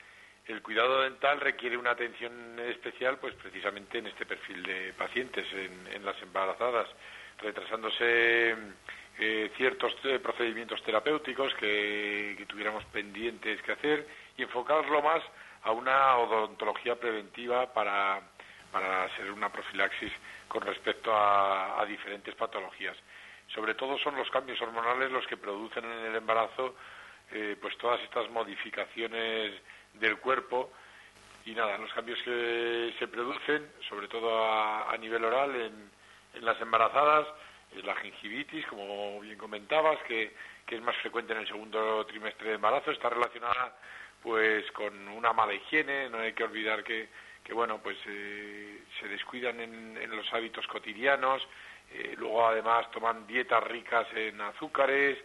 El cuidado dental requiere una atención especial, pues precisamente en este perfil de pacientes, en, las embarazadas, retrasándose eh, ciertos eh, procedimientos terapéuticos que, tuviéramos pendientes que hacer y enfocarlo más a una odontología preventiva para, para ser una profilaxis con respecto a, diferentes patologías. Sobre todo son los cambios hormonales los que producen en el embarazo eh, pues todas estas modificaciones del cuerpo y nada, los cambios que se producen, sobre todo a, nivel oral en, las embarazadas, la gingivitis, como bien comentabas, que, es más frecuente en el segundo trimestre de embarazo, está relacionada pues con una mala higiene, no hay que olvidar que, que bueno, pues eh, se descuidan en, en, los hábitos cotidianos, eh, luego además toman dietas ricas en azúcares,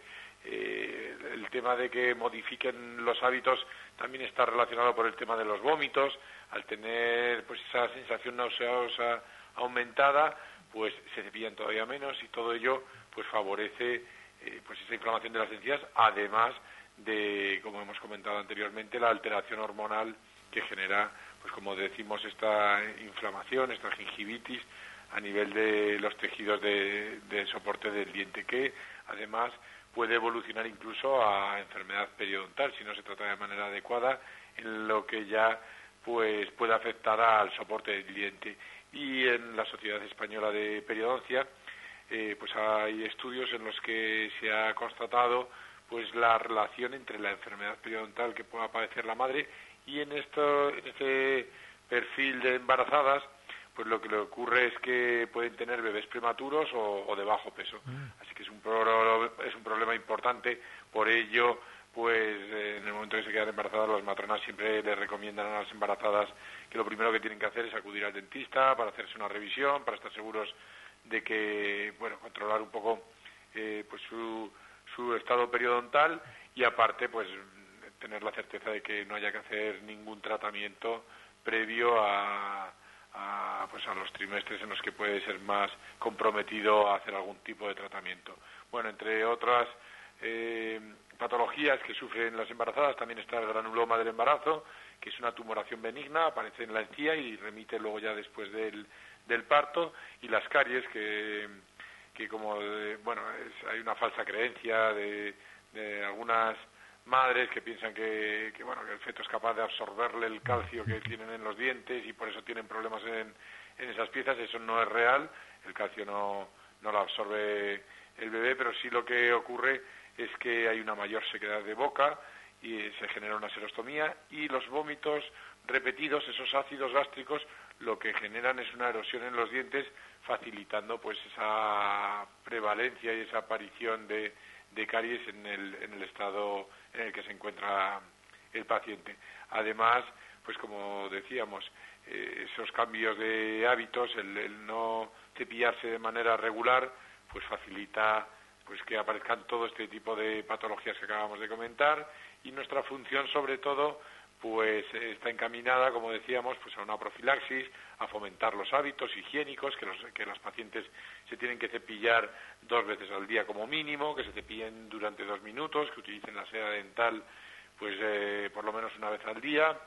eh, el tema de que modifiquen los hábitos también está relacionado por el tema de los vómitos, al tener pues esa sensación nauseosa aumentada, pues se cepillan todavía menos y todo ello pues favorece eh, pues esa inflamación de las encías, además de, como hemos comentado anteriormente, la alteración hormonal que genera, pues como decimos, esta inflamación, esta gingivitis a nivel de los tejidos de, de soporte del diente, que además puede evolucionar incluso a enfermedad periodontal si no se trata de manera adecuada, en lo que ya pues puede afectar al soporte del diente. Y en la Sociedad Española de Periodoncia, eh, pues hay estudios en los que se ha constatado pues la relación entre la enfermedad periodontal que pueda padecer la madre y en esto este perfil de embarazadas pues lo que le ocurre es que pueden tener bebés prematuros o, de bajo peso. Que es un, es un problema importante. Por ello, pues en el momento que se quedan embarazadas, las matronas siempre les recomiendan a las embarazadas que lo primero que tienen que hacer es acudir al dentista para hacerse una revisión, para estar seguros de que, bueno, controlar un poco eh, pues su, su estado periodontal y aparte, pues tener la certeza de que no haya que hacer ningún tratamiento previo a a, pues a los trimestres en los que puede ser más comprometido a hacer algún tipo de tratamiento. Bueno, entre otras eh, patologías que sufren las embarazadas también está el granuloma del embarazo, que es una tumoración benigna, aparece en la encía y remite luego ya después del, del parto, y las caries que, que como, bueno, hay una falsa creencia de algunas madres que piensan que, bueno, que el feto es capaz de absorberle el calcio que tienen en los dientes y por eso tienen problemas en, en esas piezas. Eso no es real. El calcio no, no lo absorbe el bebé, pero sí lo que ocurre es que hay una mayor sequedad de boca y se genera una serostomía y los vómitos repetidos, esos ácidos gástricos, lo que generan es una erosión en los dientes, facilitando pues esa prevalencia y esa aparición de, de caries en el, en el estado en el que se encuentra el paciente. Además, pues como decíamos, eh, esos cambios de hábitos, el, no cepillarse de manera regular, pues facilita pues que aparezcan todo este tipo de patologías que acabamos de comentar y nuestra función sobre todo pues está encaminada, como decíamos, pues a una profilaxis, a fomentar los hábitos higiénicos, que los, que los pacientes se tienen que cepillar dos veces al día como mínimo, que se cepillen durante dos minutos, que utilicen la seda dental pues eh, por lo menos una vez al día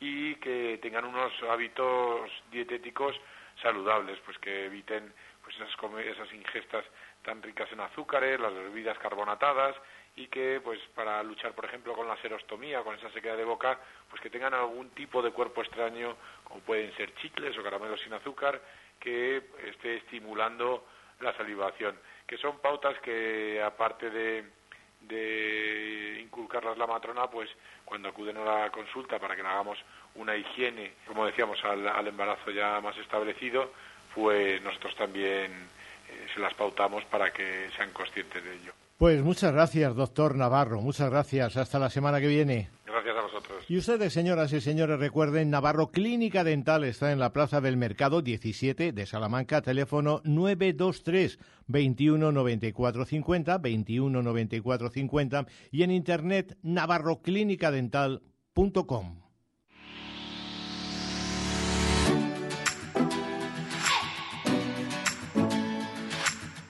y que tengan unos hábitos dietéticos saludables, pues que eviten pues esas, esas ingestas tan ricas en azúcares, las bebidas carbonatadas y que pues para luchar por ejemplo con la serostomía, con esa sequedad de boca, pues que tengan algún tipo de cuerpo extraño, como pueden ser chicles o caramelos sin azúcar, que esté estimulando la salivación, que son pautas que aparte de, inculcarlas la matrona, pues cuando acuden a la consulta para que le hagamos una higiene, como decíamos, al, al embarazo ya más establecido, pues nosotros también eh, se las pautamos para que sean conscientes de ello. Pues muchas gracias, doctor Navarro. Muchas gracias. Hasta la semana que viene. Gracias a vosotros. Y ustedes, señoras y señores, recuerden, Navarro Clínica Dental está en la Plaza del Mercado 17 de Salamanca, teléfono 923 21 94 50, 21 94 50 y en internet navarroclinicadental.com.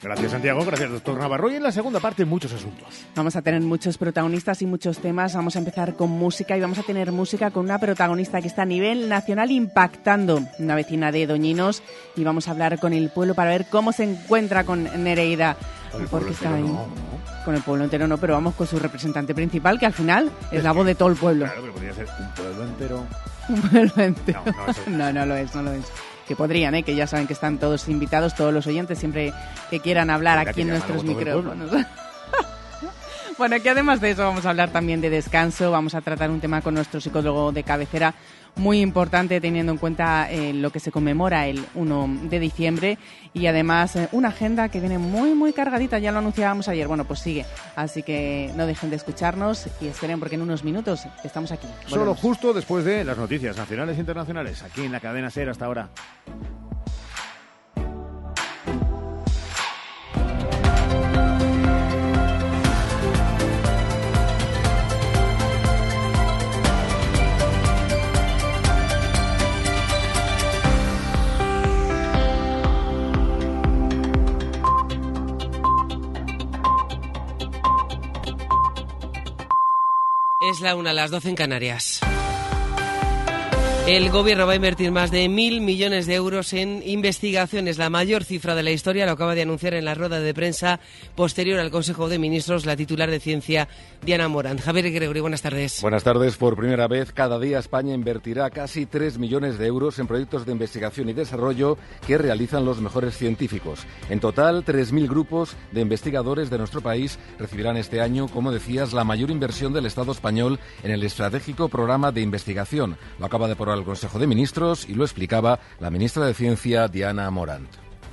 Gracias Santiago, gracias doctor Navarro. Y en la segunda parte muchos asuntos. Vamos a tener muchos protagonistas y muchos temas. Vamos a empezar con música y vamos a tener música con una protagonista que está a nivel nacional impactando, una vecina de Doñinos. Y vamos a hablar con el pueblo para ver cómo se encuentra con Nereida. porque está ahí. Con el pueblo entero no, pero vamos con su representante principal, que al final es, la voz de todo el pueblo. Claro, pero podría ser un pueblo entero. <laughs> Un pueblo entero. no, <laughs> no lo es, no lo es que podrían, ¿eh? que ya saben que están todos invitados, todos los oyentes, siempre que quieran hablar aquí en nuestros micrófonos. <laughs> Bueno, aquí además de eso vamos a hablar también de descanso, vamos a tratar un tema con nuestro psicólogo de cabecera muy importante teniendo en cuenta eh, lo que se conmemora el 1 de diciembre y además eh, una agenda que viene muy muy cargadita, ya lo anunciábamos ayer, bueno pues sigue, así que no dejen de escucharnos y esperen porque en unos minutos estamos aquí. Solo justo después de las noticias nacionales e internacionales, aquí en la cadena SER hasta ahora. Es la una, las doce en Canarias. El gobierno va a invertir más de mil millones de euros en investigaciones, la mayor cifra de la historia. Lo acaba de anunciar en la rueda de prensa posterior al Consejo de Ministros la titular de Ciencia, Diana Morán. Javier Gregorio, buenas tardes. Buenas tardes. Por primera vez, cada día España invertirá casi tres millones de euros en proyectos de investigación y desarrollo que realizan los mejores científicos. En total, tres mil grupos de investigadores de nuestro país recibirán este año, como decías, la mayor inversión del Estado español en el estratégico programa de investigación. Lo acaba de aprobar al Consejo de Ministros y lo explicaba la ministra de Ciencia, Diana Morant.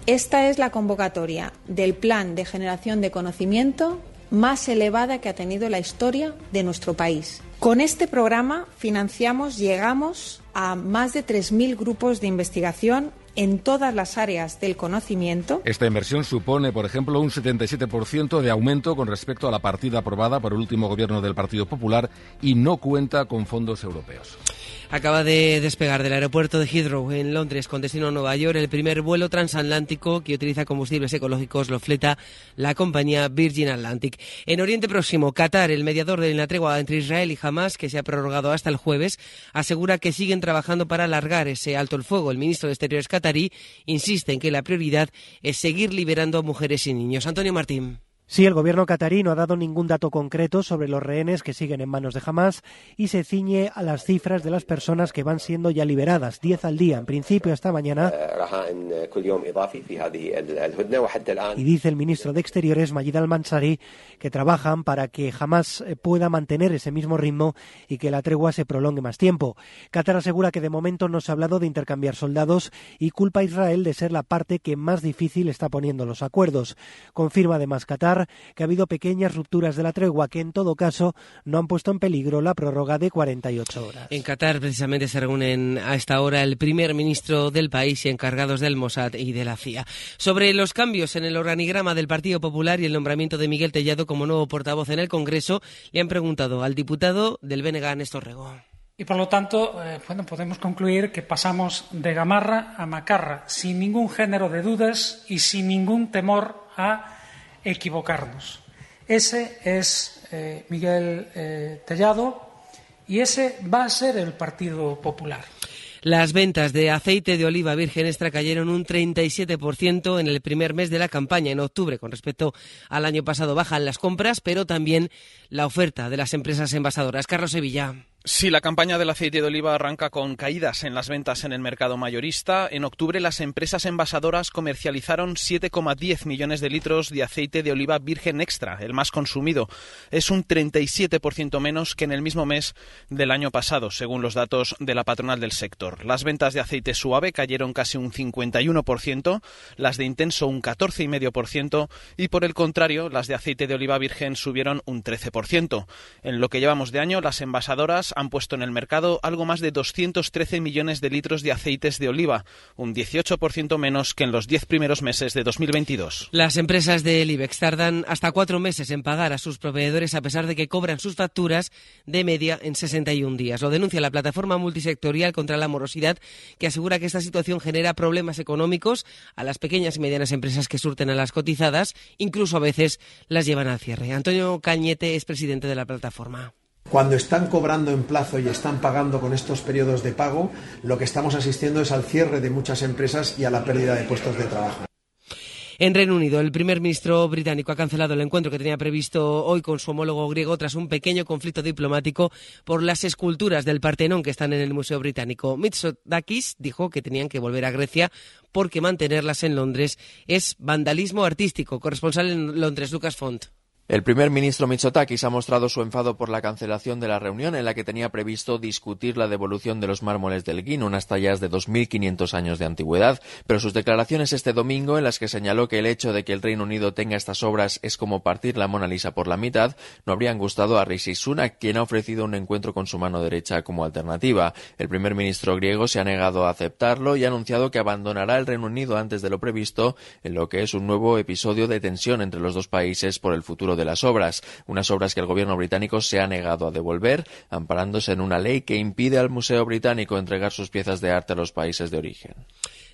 Esta es la convocatoria del plan de generación de conocimiento más elevada que ha tenido la historia de nuestro país. Con este programa financiamos, llegamos a más de 3.000 grupos de investigación en todas las áreas del conocimiento. Esta inversión supone, por ejemplo, un 77% de aumento con respecto a la partida aprobada por el último gobierno del Partido Popular y no cuenta con fondos europeos. Acaba de despegar del aeropuerto de Heathrow en Londres con destino a Nueva York el primer vuelo transatlántico que utiliza combustibles ecológicos lo fleta la compañía Virgin Atlantic. En Oriente Próximo, Qatar, el mediador de la tregua entre Israel y Hamas, que se ha prorrogado hasta el jueves, asegura que siguen trabajando para alargar ese alto el fuego. El ministro de Exteriores qatarí insiste en que la prioridad es seguir liberando a mujeres y niños. Antonio Martín. Sí, el gobierno catarí no ha dado ningún dato concreto sobre los rehenes que siguen en manos de Hamas y se ciñe a las cifras de las personas que van siendo ya liberadas, 10 al día, en principio esta mañana. Y dice el ministro de Exteriores, Majid al-Mansari, que trabajan para que Hamas pueda mantener ese mismo ritmo y que la tregua se prolongue más tiempo. Qatar asegura que de momento no se ha hablado de intercambiar soldados y culpa a Israel de ser la parte que más difícil está poniendo los acuerdos. Confirma además Qatar que ha habido pequeñas rupturas de la tregua que en todo caso no han puesto en peligro la prórroga de 48 horas. En Qatar precisamente se reúnen a esta hora el primer ministro del país y encargados del Mossad y de la CIA. Sobre los cambios en el organigrama del Partido Popular y el nombramiento de Miguel Tellado como nuevo portavoz en el Congreso, le han preguntado al diputado del BNG, Néstor Rego. Y por lo tanto, eh, bueno, podemos concluir que pasamos de Gamarra a Macarra, sin ningún género de dudas y sin ningún temor a equivocarnos. Ese es eh, Miguel eh, Tellado y ese va a ser el Partido Popular. Las ventas de aceite de oliva virgen extra cayeron un 37% en el primer mes de la campaña, en octubre, con respecto al año pasado. Bajan las compras, pero también la oferta de las empresas envasadoras. Carlos Sevilla. Sí, la campaña del aceite de oliva arranca con caídas en las ventas en el mercado mayorista. En octubre las empresas envasadoras comercializaron 7,10 millones de litros de aceite de oliva virgen extra, el más consumido. Es un 37% menos que en el mismo mes del año pasado, según los datos de la patronal del sector. Las ventas de aceite suave cayeron casi un 51%, las de intenso un 14,5% y por el contrario, las de aceite de oliva virgen subieron un 13%. En lo que llevamos de año, las envasadoras han puesto en el mercado algo más de 213 millones de litros de aceites de oliva, un 18% menos que en los 10 primeros meses de 2022. Las empresas del IBEX tardan hasta cuatro meses en pagar a sus proveedores a pesar de que cobran sus facturas de media en 61 días. Lo denuncia la plataforma multisectorial contra la morosidad que asegura que esta situación genera problemas económicos a las pequeñas y medianas empresas que surten a las cotizadas, incluso a veces las llevan al cierre. Antonio Cañete es presidente de la plataforma. Cuando están cobrando en plazo y están pagando con estos periodos de pago, lo que estamos asistiendo es al cierre de muchas empresas y a la pérdida de puestos de trabajo. En Reino Unido, el primer ministro británico ha cancelado el encuentro que tenía previsto hoy con su homólogo griego tras un pequeño conflicto diplomático por las esculturas del Partenón que están en el Museo Británico. Mitsotakis dijo que tenían que volver a Grecia porque mantenerlas en Londres es vandalismo artístico. Corresponsal en Londres, Lucas Font. El primer ministro Mitsotakis ha mostrado su enfado por la cancelación de la reunión en la que tenía previsto discutir la devolución de los mármoles del Guin, unas tallas de 2.500 años de antigüedad, pero sus declaraciones este domingo, en las que señaló que el hecho de que el Reino Unido tenga estas obras es como partir la Mona Lisa por la mitad, no habrían gustado a Rishi Sunak, quien ha ofrecido un encuentro con su mano derecha como alternativa. El primer ministro griego se ha negado a aceptarlo y ha anunciado que abandonará el Reino Unido antes de lo previsto, en lo que es un nuevo episodio de tensión entre los dos países por el futuro de las obras, unas obras que el gobierno británico se ha negado a devolver, amparándose en una ley que impide al Museo Británico entregar sus piezas de arte a los países de origen.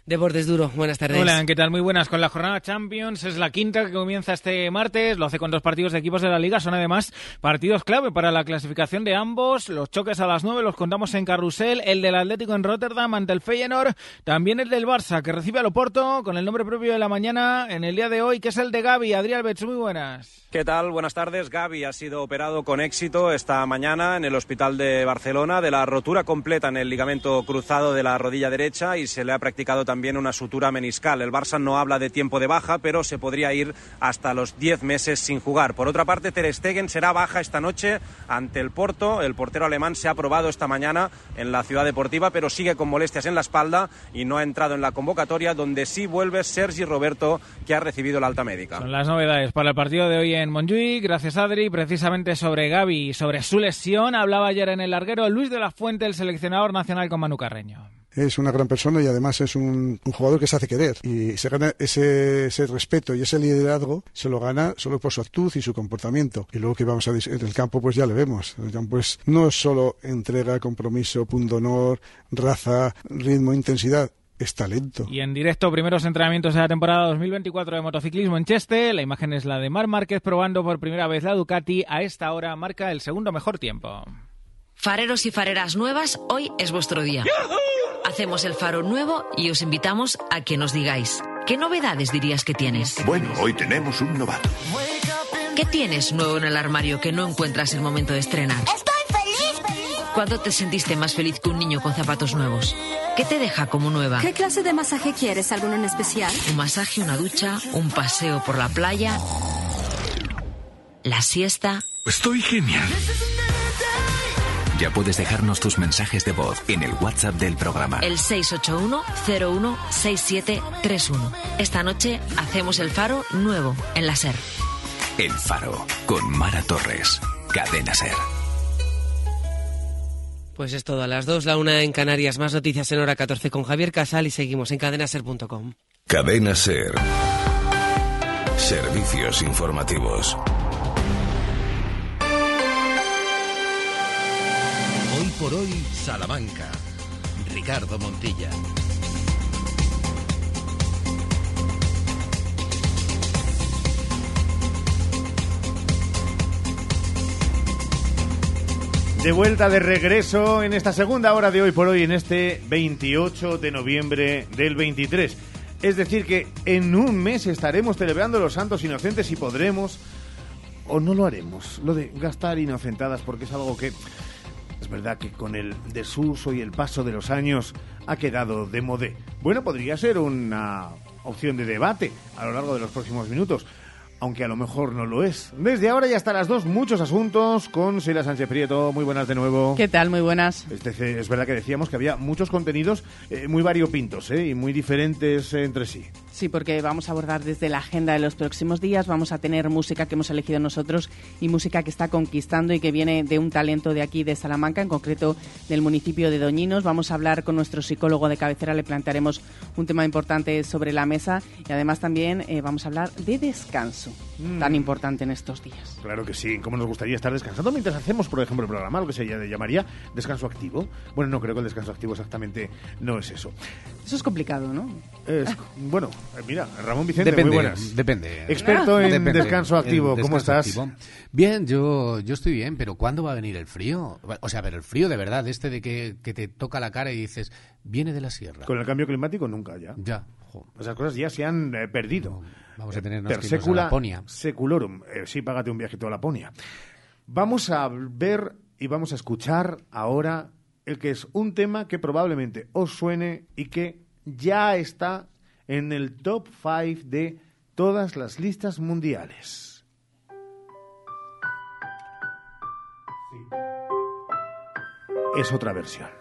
Deportes Duro, buenas tardes. Hola, ¿qué tal? Muy buenas. Con la jornada Champions es la quinta que comienza este martes. Lo hace con dos partidos de equipos de la Liga. Son además partidos clave para la clasificación de ambos. Los choques a las nueve los contamos en Carrusel. El del Atlético en Rotterdam ante el Feyenoord. También el del Barça que recibe al Oporto con el nombre propio de la mañana en el día de hoy, que es el de Gaby. Adrián Betz, muy buenas. ¿Qué tal? Buenas tardes. Gaby ha sido operado con éxito esta mañana en el Hospital de Barcelona de la rotura completa en el ligamento cruzado de la rodilla derecha y se le ha practicado también una sutura meniscal. El Barça no habla de tiempo de baja, pero se podría ir hasta los 10 meses sin jugar. Por otra parte, Ter Stegen será baja esta noche ante el Porto. El portero alemán se ha probado esta mañana en la ciudad deportiva, pero sigue con molestias en la espalda y no ha entrado en la convocatoria, donde sí vuelve Sergi Roberto, que ha recibido la alta médica. Son las novedades para el partido de hoy en Montjuic. Gracias, Adri. Precisamente sobre Gaby y sobre su lesión, hablaba ayer en el larguero Luis de la Fuente, el seleccionador nacional con Manu Carreño. Es una gran persona y además es un, jugador que se hace querer. Y se gana ese, ese, respeto y ese liderazgo se lo gana solo por su actitud y su comportamiento. Y luego que vamos a en el campo pues ya le vemos. El campo es no solo entrega compromiso punto honor raza ritmo intensidad es talento. Y en directo, primeros entrenamientos de la temporada 2024 de motociclismo en Cheste. La imagen es la de Mar Márquez probando por primera vez la Ducati. A esta hora marca el segundo mejor tiempo. Fareros y fareras nuevas, hoy es vuestro día. Hacemos el faro nuevo y os invitamos a que nos digáis, ¿qué novedades dirías que tienes? Bueno, hoy tenemos un novato. ¿Qué tienes nuevo en el armario que no encuentras el momento de estrenar? ¿Cuándo te sentiste más feliz que un niño con zapatos nuevos? ¿Qué te deja como nueva? ¿Qué clase de masaje quieres? ¿Alguno en especial? Un masaje, una ducha, un paseo por la playa, la siesta. Estoy genial. Ya puedes dejarnos tus mensajes de voz en el WhatsApp del programa. El 681-016731. Esta noche hacemos el faro nuevo en la SER. El faro con Mara Torres. Cadena SER. Pues es todo a las 2, la una en Canarias. Más noticias en hora 14 con Javier Casal y seguimos en cadenaser.com. Cadena SER. Servicios informativos. por hoy, Salamanca. Ricardo Montilla. De vuelta de regreso en esta segunda hora de hoy por hoy, en este 28 de noviembre del 23. Es decir, que en un mes estaremos celebrando los santos inocentes y podremos, o no lo haremos, lo de gastar inocentadas, porque es algo que es verdad que con el desuso y el paso de los años ha quedado de modé. Bueno, podría ser una opción de debate a lo largo de los próximos minutos aunque a lo mejor no lo es. Desde ahora y hasta las dos, muchos asuntos con Sheila Sánchez Prieto. Muy buenas de nuevo. ¿Qué tal? Muy buenas. Es, verdad que decíamos que había muchos contenidos eh, muy variopintos ¿eh? y muy diferentes eh, entre sí. Sí, porque vamos a abordar desde la agenda de los próximos días. Vamos a tener música que hemos elegido nosotros y música que está conquistando y que viene de un talento de aquí, de Salamanca, en concreto del municipio de Doñinos. Vamos a hablar con nuestro psicólogo de cabecera, le plantearemos un tema importante sobre la mesa y además también vamos a hablar de descanso tan importante en estos días. Claro que sí, como nos gustaría estar descansando mientras hacemos, por ejemplo, el programa, lo que se llamaría descanso activo. Bueno, no creo que el descanso activo exactamente no es eso. Eso es complicado, ¿no? bueno, eh, mira, Ramón Vicente, depende, muy buenas. Depende. Experto en descanso activo, ¿cómo estás? Bien, yo, yo estoy bien, pero ¿cuándo va a venir el frío? O sea, pero el frío de verdad, este de que, que te toca la cara y dices, viene de la sierra. Con el cambio climático nunca ya. Ya. Esas cosas ya se han eh, perdido. Vamos a tener per secula, a Laponia. Seculorum. Eh, sí, págate un viaje a Laponia. Vamos a ver y vamos a escuchar ahora el que es un tema que probablemente os suene y que ya está en el top 5 de todas las listas mundiales. es otra versión.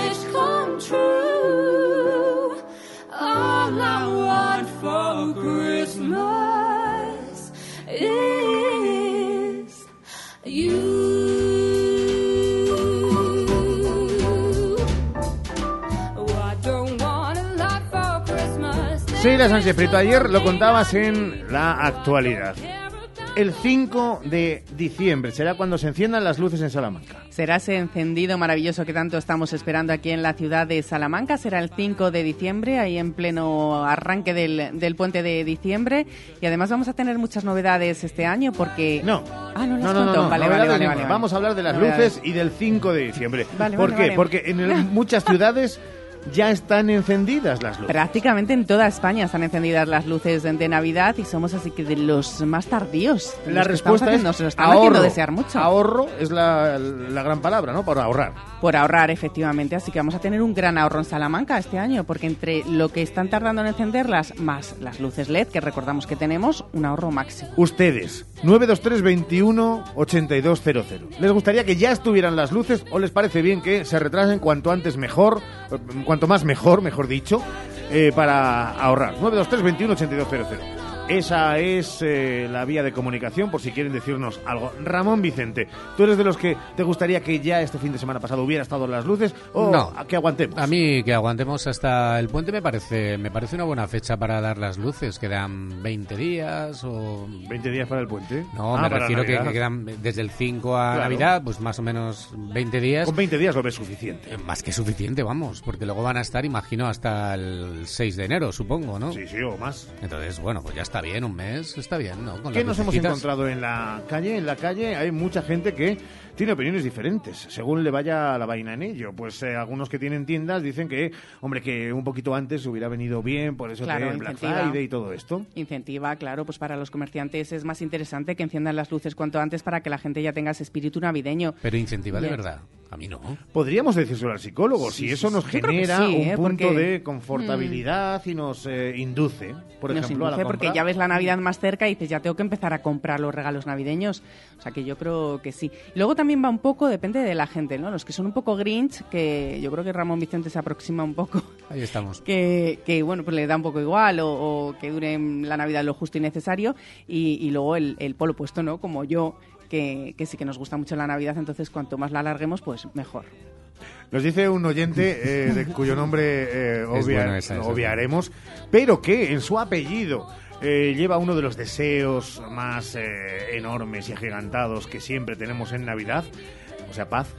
Sheila Sánchez Prieto, ayer lo contabas en la actualidad. El 5 de diciembre será cuando se enciendan las luces en Salamanca. Será ese encendido maravilloso que tanto estamos esperando aquí en la ciudad de Salamanca. Será el 5 de diciembre, ahí en pleno arranque del, del puente de diciembre. Y además vamos a tener muchas novedades este año porque... No. Ah, no, No, no, no, Vale, vale, vale, vale, Vamos a hablar de las Novedades. luces y del 5 de diciembre. Vale, ¿Por qué? Porque en muchas ciudades ya están encendidas las luces. Prácticamente en toda España están encendidas las luces de, Navidad y somos así que de los más tardíos. La respuesta es haciendo, se lo están ahorro. desear mucho. Ahorro es la, la gran palabra, ¿no? Para ahorrar. Por ahorrar, efectivamente. Así que vamos a tener un gran ahorro en Salamanca este año, porque entre lo que están tardando en encenderlas más las luces LED, que recordamos que tenemos, un ahorro máximo. Ustedes, 923 21 8200. ¿Les gustaría que ya estuvieran las luces o les parece bien que se retrasen cuanto antes mejor, cuanto más mejor, mejor dicho, eh, para ahorrar? 923 21 8200. Esa es eh, la vía de comunicación por si quieren decirnos algo. Ramón Vicente, ¿tú eres de los que te gustaría que ya este fin de semana pasado hubiera estado las luces o No. a que aguantemos? A mí que aguantemos hasta el puente me parece me parece una buena fecha para dar las luces. Quedan 20 días o... ¿20 días para el puente? No, Ah, me refiero que, quedan desde el 5 a Claro. Navidad, pues más o menos 20 días. Con 20 días lo ves suficiente. Eh, Más que suficiente, vamos, porque luego van a estar, imagino, hasta el 6 de enero, supongo, ¿no? Sí, sí, o más. Entonces, bueno, pues ya está bien, un mes está bien, ¿no? Con ¿Qué nos hemos encontrado en la calle? En la calle hay mucha gente que tiene opiniones diferentes, según le vaya la vaina en ello. Pues eh, algunos que tienen tiendas dicen que, hombre, que un poquito antes hubiera venido bien, por eso Claro, que Black incentiva. Friday y todo esto. Incentiva, claro, pues para los comerciantes es más interesante que enciendan las luces cuanto antes para que la gente ya tenga ese espíritu navideño. Pero incentiva de verdad. A mí no. Podríamos decírselo al psicólogo, Sí, si eso nos genera sí, un ¿eh? punto Porque- de confortabilidad y nos eh, induce, por Nos ejemplo, a la induce porque compra. ya ves la Navidad más cerca y dices, ya tengo que empezar a comprar los regalos navideños. O sea que yo creo que sí. Luego también va un poco, depende de la gente, ¿no? Los que son un poco grinch, que yo creo que Ramón Vicente se aproxima un poco, Ahí estamos. <laughs> que, que bueno, pues le da un poco igual o, o que dure la Navidad lo justo y necesario. Y, y luego el, el polo opuesto, ¿no? Como yo, que, que sí que nos gusta mucho la Navidad, entonces cuanto más la alarguemos, pues mejor. Nos dice un oyente eh, de cuyo nombre eh, Es obvia- bueno esa, esa. obviaremos, pero que en su apellido eh, lleva uno de los deseos más eh, enormes y agigantados que siempre tenemos en Navidad, o sea, paz,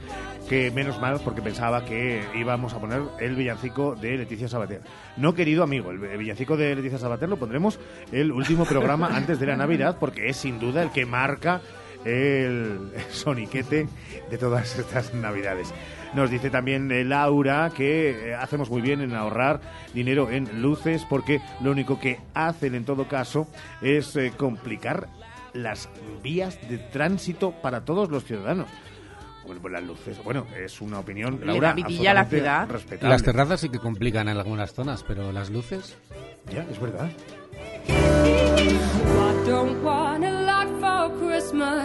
que menos mal porque pensaba que íbamos a poner el villancico de Leticia Sabater. No, querido amigo, el villancico de Leticia Sabater lo pondremos el último programa <laughs> antes de la Navidad porque es sin duda el que marca el soniquete de todas estas navidades. Nos dice también eh, Laura que eh, hacemos muy bien en ahorrar dinero en luces porque lo único que hacen en todo caso es eh, complicar las vías de tránsito para todos los ciudadanos. Bueno, pues las luces, bueno, es una opinión, Le Laura, a la ciudad. respetable. Las terrazas sí que complican en algunas zonas, pero las luces... Ya, es verdad. I don't want a lot for Christmas.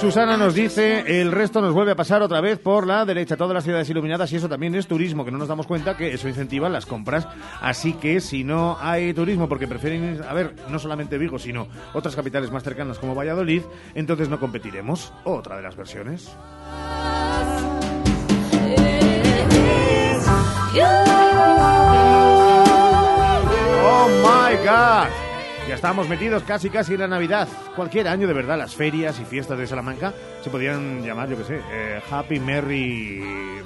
Susana nos dice, el resto nos vuelve a pasar otra vez por la derecha, todas las ciudades iluminadas y eso también es turismo, que no nos damos cuenta que eso incentiva las compras. Así que si no hay turismo porque prefieren, a ver, no solamente Vigo, sino otras capitales más cercanas como Valladolid, entonces no competiremos. Otra de las versiones. ¡Oh, my God! Ya estamos metidos casi casi en la Navidad. Cualquier año, de verdad, las ferias y fiestas de Salamanca se podrían llamar, yo qué sé, eh, Happy Merry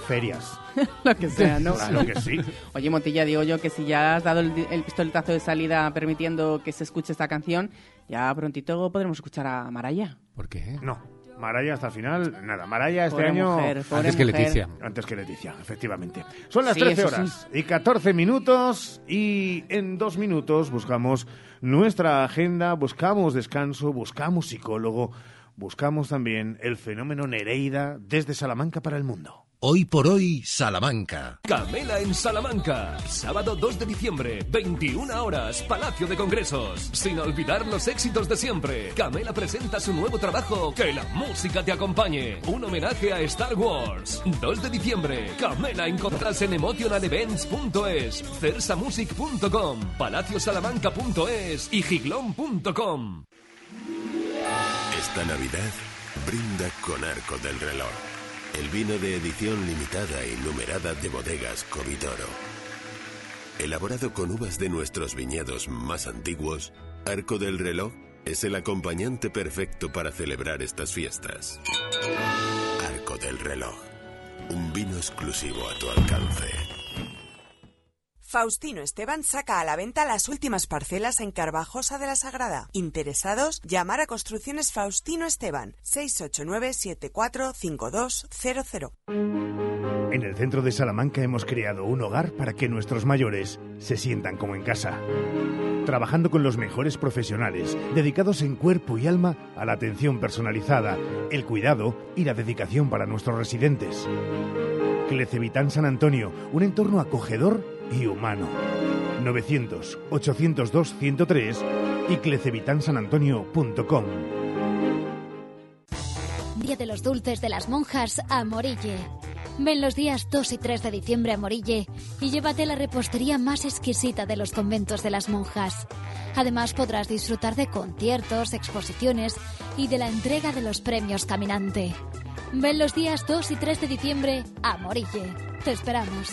Ferias. <laughs> Lo que sea, ¿no? Claro que sí. Oye, Montilla, digo yo que si ya has dado el, el pistoletazo de salida permitiendo que se escuche esta canción, ya prontito podremos escuchar a Maraya. ¿Por qué? No. Maraya hasta el final, nada. Maraya este Pobre año. mujer, pobre Antes que mujer. Leticia. Antes que Leticia, efectivamente. Son las Sí, 13 eso sí. horas y 14 minutos y en dos minutos buscamos nuestra agenda, buscamos descanso, buscamos psicólogo, buscamos también el fenómeno Nereida desde Salamanca para el mundo. Hoy por hoy, Salamanca. Camela en Salamanca. Sábado 2 de diciembre, 21 horas, Palacio de Congresos. Sin olvidar los éxitos de siempre. Camela presenta su nuevo trabajo, Que la música te acompañe. Un homenaje a Star Wars. 2 de diciembre, Camela encontrarás en emotionalevents.es, cersamusic.com, palaciosalamanca.es y giglón.com. Esta Navidad brinda con Arco del Reloj, el vino de edición limitada y numerada de bodegas Covitoro. Elaborado con uvas de nuestros viñedos más antiguos, Arco del Reloj es el acompañante perfecto para celebrar estas fiestas. Arco del Reloj, un vino exclusivo a tu alcance. Faustino Esteban saca a la venta las últimas parcelas en Carvajosa de la Sagrada. Interesados, llamar a Construcciones Faustino Esteban 689-745200. En el centro de Salamanca hemos creado un hogar para que nuestros mayores se sientan como en casa. Trabajando con los mejores profesionales, dedicados en cuerpo y alma a la atención personalizada, el cuidado y la dedicación para nuestros residentes. Clecevitán San Antonio, un entorno acogedor y humano. 900-802-103 y clecevitansanantonio.com. Día de los Dulces de las Monjas a Morille. Ven los días 2 y 3 de diciembre a Morille y llévate la repostería más exquisita de los conventos de las monjas. Además podrás disfrutar de conciertos, exposiciones y de la entrega de los premios Caminante. Ven los días 2 y 3 de diciembre a Morille. Te esperamos.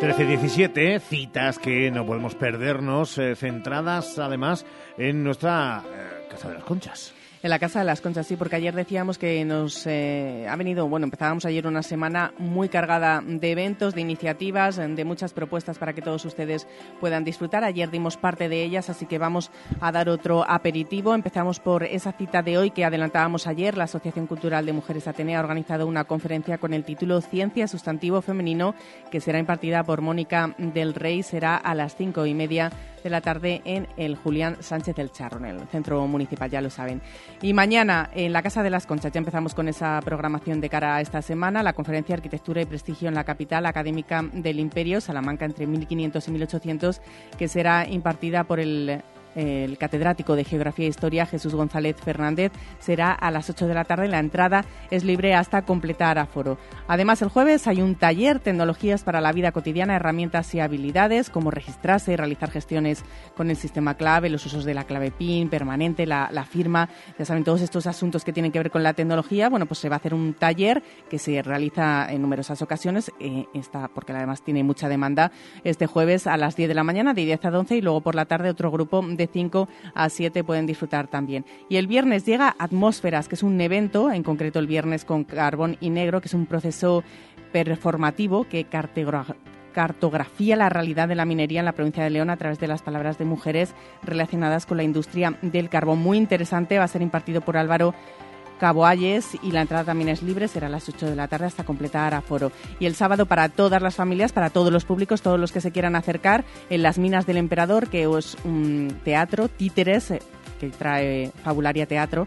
13-17, citas que no podemos perdernos, eh, centradas además en nuestra eh, Casa de las Conchas. En la Casa de las Conchas, sí, porque ayer decíamos que nos eh, ha venido, bueno, empezábamos ayer una semana muy cargada de eventos, de iniciativas, de muchas propuestas para que todos ustedes puedan disfrutar. Ayer dimos parte de ellas, así que vamos a dar otro aperitivo. Empezamos por esa cita de hoy que adelantábamos ayer. La Asociación Cultural de Mujeres Atenea ha organizado una conferencia con el título Ciencia Sustantivo Femenino, que será impartida por Mónica del Rey. Será a las cinco y media de la tarde en el Julián Sánchez del Charro, en el centro municipal, ya lo saben. Y mañana en la Casa de las Conchas ya empezamos con esa programación de cara a esta semana, la conferencia Arquitectura y Prestigio en la capital académica del Imperio, Salamanca entre 1500 y 1800, que será impartida por el el catedrático de Geografía e Historia, Jesús González Fernández, será a las 8 de la tarde. La entrada es libre hasta completar aforo. Además, el jueves hay un taller, Tecnologías para la Vida Cotidiana, Herramientas y Habilidades, como registrarse y realizar gestiones con el sistema clave, los usos de la clave PIN, permanente, la, firma. Ya saben, todos estos asuntos que tienen que ver con la tecnología. Bueno, pues se va a hacer un taller que se realiza en numerosas ocasiones, eh, porque además tiene mucha demanda, este jueves a las 10 de la mañana, de 10 a 11, y luego por la tarde otro grupo de 5 a 7 pueden disfrutar también. Y el viernes llega Atmósferas, que es un evento, en concreto el viernes con carbón y negro, que es un proceso performativo que cartogra- cartografía la realidad de la minería en la provincia de León a través de las palabras de mujeres relacionadas con la industria del carbón. Muy interesante, va a ser impartido por Álvaro Caboalles y la entrada también es libre, será a las 8 de la tarde hasta completar aforo. Y el sábado para todas las familias, para todos los públicos, todos los que se quieran acercar, en las Minas del Emperador, que es un teatro, títeres, eh, que trae Fabularia Teatro,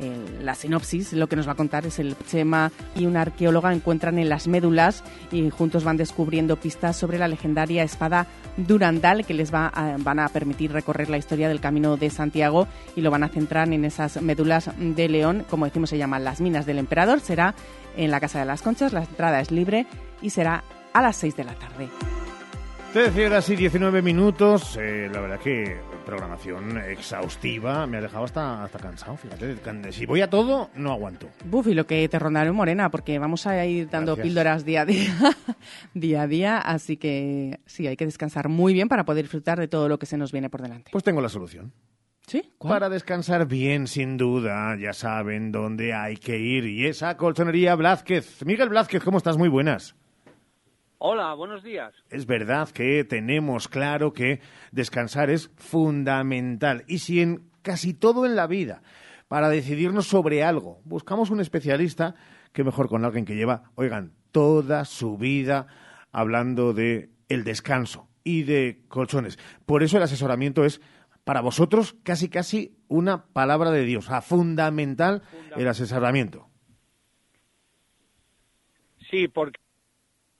el- la sinopsis, lo que nos va a contar es el Chema y una arqueóloga encuentran en las médulas y juntos van descubriendo pistas sobre la legendaria espada Durandal que les va a- van a permitir recorrer la historia del Camino de Santiago y lo van a centrar en esas médulas de León, como decimos se llaman las minas del emperador. Será en la Casa de las Conchas, la entrada es libre y será a las 6 de la tarde. 13 horas y 19 minutos. eh, la verdad que programación exhaustiva. Me ha dejado hasta, hasta cansado, fíjate. Si voy a todo, no aguanto. Buf, y lo que te rondaré, Morena, porque vamos a ir dando Gracias. píldoras día a día, <laughs> día a día, así que sí, hay que descansar muy bien para poder disfrutar de todo lo que se nos viene por delante. Pues tengo la solución. ¿Sí? Para descansar bien, sin duda, ya saben dónde hay que ir. Y esa colchonería Blázquez. Miguel Blázquez, ¿cómo estás? Muy buenas. Hola, buenos días. Es verdad que tenemos claro que descansar es fundamental. Y si en casi todo en la vida, para decidirnos sobre algo, buscamos un especialista, que mejor con alguien que lleva, oigan, toda su vida hablando de el descanso y de colchones. Por eso el asesoramiento es para vosotros casi casi una palabra de Dios, fundamental el asesoramiento. Sí, porque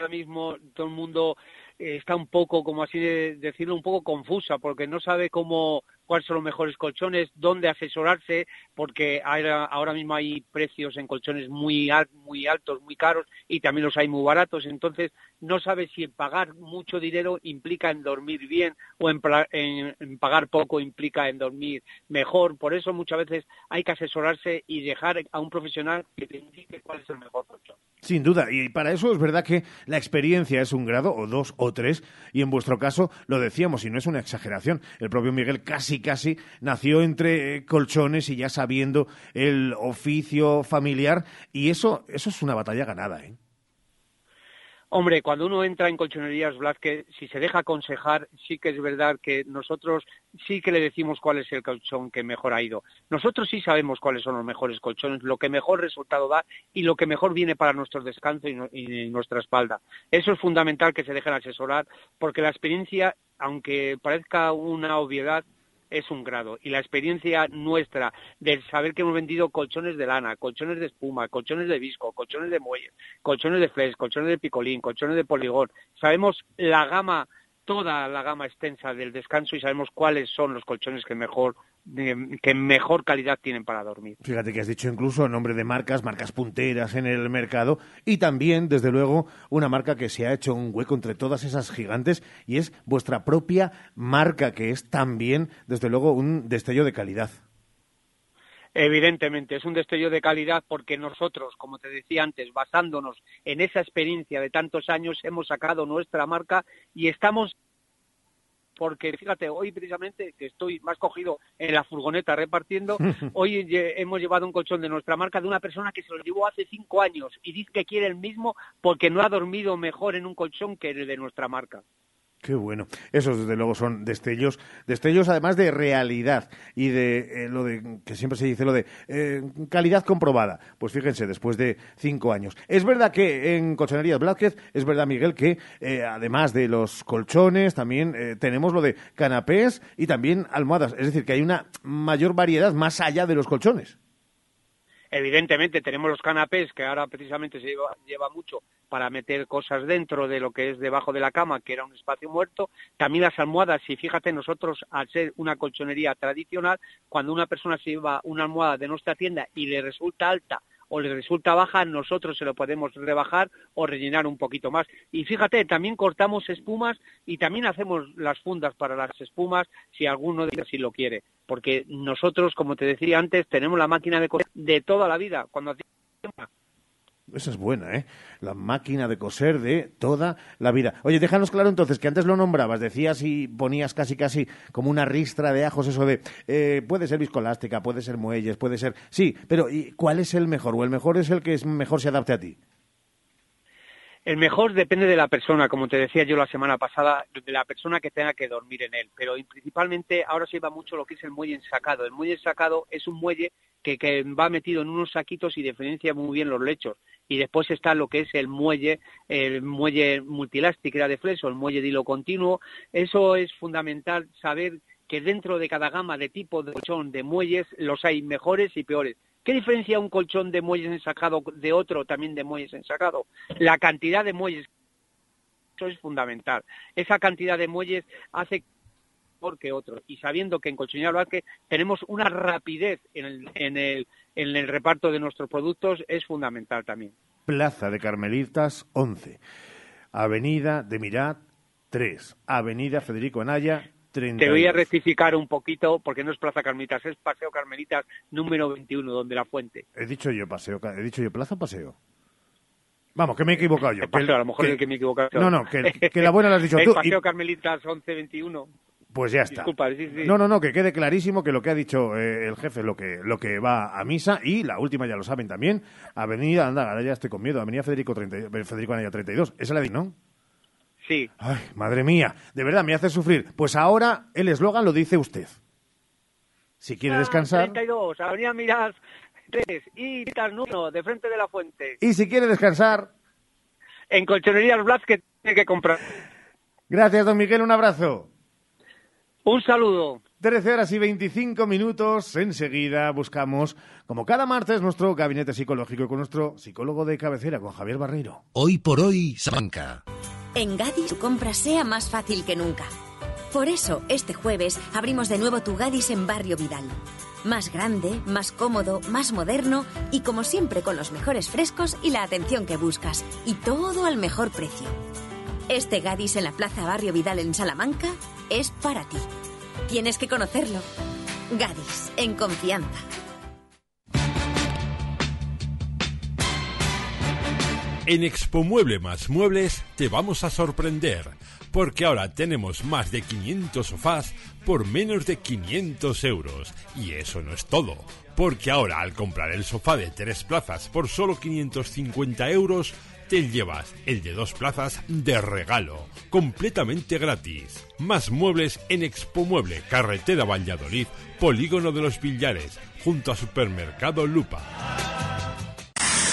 ahora mismo todo el mundo eh, está un poco, como así de decirlo, un poco confusa, porque no sabe cómo cuáles son los mejores colchones, dónde asesorarse, porque ahora, mismo hay precios en colchones muy, muy altos, muy caros, y también los hay muy baratos, entonces no sabe si pagar mucho dinero implica en dormir bien o en- en pagar poco implica en dormir mejor. Por eso muchas veces hay que asesorarse y dejar a un profesional que te indique cuál es el mejor colchón. Sin duda, y para eso es verdad que la experiencia es un grado, o dos, o tres, y en vuestro caso lo decíamos, y no es una exageración, el propio Miguel casi, casi nació entre eh, colchones y ya sabiendo el oficio familiar, y eso, eso es una batalla ganada, ¿eh? Hombre, cuando uno entra en colchonerías Blázquez, si se deja aconsejar, sí que es verdad que nosotros sí que le decimos cuál es el colchón que mejor ha ido. Nosotros sí sabemos cuáles son los mejores colchones, lo que mejor resultado da y lo que mejor viene para nuestro descanso y, no- y nuestra espalda. Eso es fundamental que se dejen asesorar, porque la experiencia, aunque parezca una obviedad, es un grado. Y la experiencia nuestra del saber que hemos vendido colchones de lana, colchones de espuma, colchones de visco, colchones de muelle, colchones de flex, colchones de picolín, colchones de poligón, sabemos la gama, toda la gama extensa del descanso y sabemos cuáles son los colchones que mejor, de- que mejor calidad tienen para dormir. Fíjate que has dicho incluso nombre de marcas, marcas punteras en el mercado, y también, desde luego, una marca que se ha hecho un hueco entre todas esas gigantes, y es vuestra propia marca, que es también, desde luego, un destello de calidad. Evidentemente, es un destello de calidad porque nosotros, como te decía antes, basándonos en esa experiencia de tantos años, hemos sacado nuestra marca y estamos porque fíjate, hoy precisamente que estoy más cogido en la furgoneta repartiendo, <laughs> hoy hemos llevado un colchón de nuestra marca de una persona que se lo llevó hace cinco años y dice que quiere el mismo porque no ha dormido mejor en un colchón que el de nuestra marca. Qué bueno. Esos, desde luego, son destellos, destellos además de realidad y de eh, lo de que siempre se dice lo de eh, calidad comprobada. Pues fíjense, después de cinco años. Es verdad que en Colchonerías Blázquez, es verdad, Miguel, que eh, además de los colchones, también tenemos lo de canapés y también almohadas. Es decir, que hay una mayor variedad más allá de los colchones. Evidentemente tenemos los canapés, que ahora precisamente se lleva, mucho para meter cosas dentro de lo que es debajo de la cama, que era un espacio muerto. También las almohadas, y fíjate, nosotros, al ser una colchonería tradicional, cuando una persona se lleva una almohada de nuestra tienda y le resulta alta o le resulta baja, nosotros se lo podemos rebajar o rellenar un poquito más. Y fíjate, también cortamos espumas y también hacemos las fundas para las espumas si alguno de ellos sí lo quiere. Porque nosotros, como te decía antes, tenemos la máquina de coser de toda la vida. Cuando hacíamos Esa es buena, ¿eh? La máquina de coser de toda la vida. Oye, déjanos claro entonces que antes lo nombrabas, decías y ponías casi casi como una ristra de ajos eso de eh, puede ser viscolástica, puede ser muelles, puede ser... Sí, pero ¿y cuál es el mejor? ¿O el mejor es el que es mejor se adapte a ti? El mejor depende de la persona, como te decía yo la semana pasada, de la persona que tenga que dormir en él. Pero principalmente ahora se lleva mucho lo que es el muelle ensacado. El muelle ensacado es un muelle que, va metido en unos saquitos y diferencia muy bien los lechos. Y después está lo que es el muelle, el muelle multilástico, era de fleso, el muelle de hilo continuo. Eso es fundamental saber que dentro de cada gama de tipo de colchón de muelles los hay mejores y peores. ¿Qué diferencia un colchón de muelles ensacado de otro también de muelles ensacado? La cantidad de muelles. Eso es fundamental. Esa cantidad de muelles hace mejor que otro. Y sabiendo que en Colchonería Vázquez tenemos una rapidez en el, en, el, en el reparto de nuestros productos, es fundamental también. Plaza de Carmelitas 11, Avenida de Mirat 3, Avenida Federico Anaya 30. Te voy a rectificar un poquito, porque no es Plaza Carmelitas, es Paseo Carmelitas número 21, donde la fuente. He dicho yo paseo, he dicho yo plaza o paseo. Vamos, que me he equivocado yo. Paseo, a lo mejor que, es el que me he equivocado. No, no, que, que la buena la has dicho <laughs> el tú. Paseo y- Carmelitas 1121. Pues ya está. Disculpa, sí, sí. No, no, no, que quede clarísimo que lo que ha dicho eh, el jefe es lo que, lo que va a misa y la última ya lo saben también, Avenida, anda, ahora ya estoy con miedo, Avenida Federico, 30, y- Federico Anaya 32, esa la di, ¿no? Sí. Ay, madre mía, de verdad me hace sufrir. Pues ahora el eslogan lo dice usted. Si quiere descansar 32, Avenida Miras 3 y 1, de frente de la fuente. y si quiere descansar, En Colchonerías Blas que tiene que comprar. gracias don Miguel, un abrazo. Un saludo. 13 horas y 25 minutos. Enseguida buscamos, como cada martes, nuestro gabinete psicológico con nuestro psicólogo de cabecera, con Javier Barreiro. Hoy por hoy, Salamanca. En Gadis tu compra sea más fácil que nunca. Por eso, este jueves abrimos de nuevo tu Gadis en Barrio Vidal. Más grande, más cómodo, más moderno y como siempre con los mejores frescos y la atención que buscas. Y todo al mejor precio. Este Gadis en la Plaza Barrio Vidal en Salamanca es para ti. Tienes que conocerlo. Gadis, en confianza. En Expo Mueble más Muebles te vamos a sorprender, porque ahora tenemos más de 500 sofás por menos de 500 euros. Y eso no es todo, porque ahora al comprar el sofá de tres plazas por solo 550 euros, te llevas el de dos plazas de regalo, completamente gratis. Más muebles en Expo Mueble, carretera Valladolid, Polígono de los Villares, junto a Supermercado Lupa.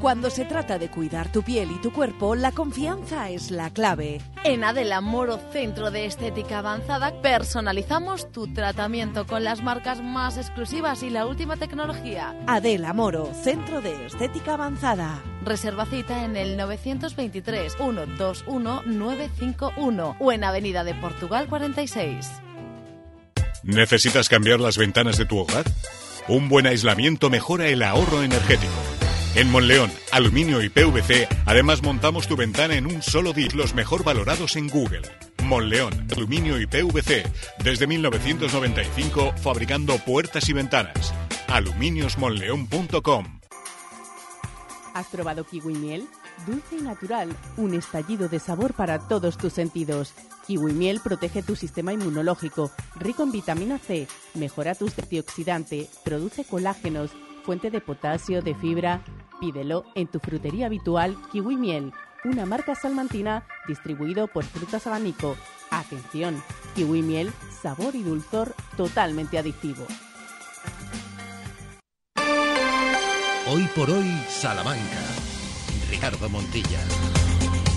Cuando se trata de cuidar tu piel y tu cuerpo, la confianza es la clave. En Adela Moro Centro de Estética Avanzada personalizamos tu tratamiento con las marcas más exclusivas y la última tecnología. Adela Moro, Centro de Estética Avanzada. Reserva cita en el 923 121 951 o en Avenida de Portugal 46. ¿Necesitas cambiar las ventanas de tu hogar? Un buen aislamiento mejora el ahorro energético. En Monleón, Aluminio y PVC, además montamos tu ventana en un solo día, los mejor valorados en Google. Monleón, Aluminio y PVC, desde 1995 fabricando puertas y ventanas. aluminiosmonleón.com ¿Has probado kiwi miel? Dulce y natural, un estallido de sabor para todos tus sentidos. Kiwi miel protege tu sistema inmunológico, rico en vitamina C, mejora tu antioxidante, produce colágenos, fuente de potasio, de fibra. Pídelo en tu frutería habitual Kiwi Miel, una marca salmantina distribuido por Frutas Abanico. Atención, Kiwi Miel, sabor y dulzor totalmente adictivo. Hoy por hoy, Salamanca. Ricardo Montilla.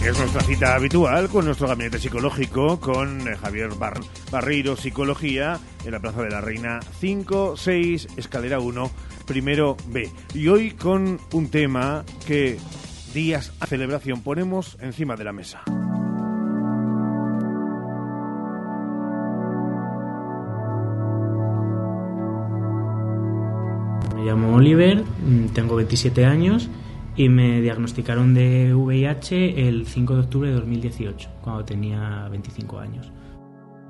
Es nuestra cita habitual con nuestro gabinete psicológico, con eh, Javier Bar Barreiro Psicología, en la Plaza de la Reina 5, 6, escalera 1, primero B. Y hoy con un tema que días a celebración ponemos encima de la mesa. Me llamo Oliver, mm, tengo 27 años y me diagnosticaron de VIH el 5 de octubre de 2018, cuando tenía 25 años.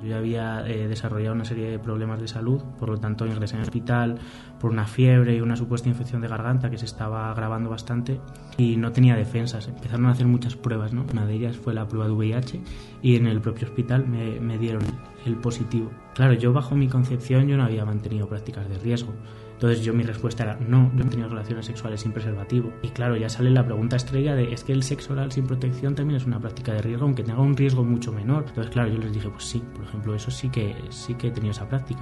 Yo ya había eh, desarrollado una serie de problemas de salud, por lo tanto ingresé en el hospital por una fiebre y una supuesta infección de garganta que se estaba agravando bastante y no tenía defensas. Empezaron a hacer muchas pruebas, ¿no? Una de ellas fue la prueba de VIH y en el propio hospital me, me dieron el positivo. Claro, yo bajo mi concepción yo no había mantenido prácticas de riesgo. Entonces yo mi respuesta era, no, yo he tenido relaciones sexuales sin preservativo. Y claro, ya sale la pregunta estrella de, es que el sexo oral sin protección también es una práctica de riesgo, aunque tenga un riesgo mucho menor. Entonces claro, yo les dije, pues sí, por ejemplo, eso sí que, sí que he tenido esa práctica.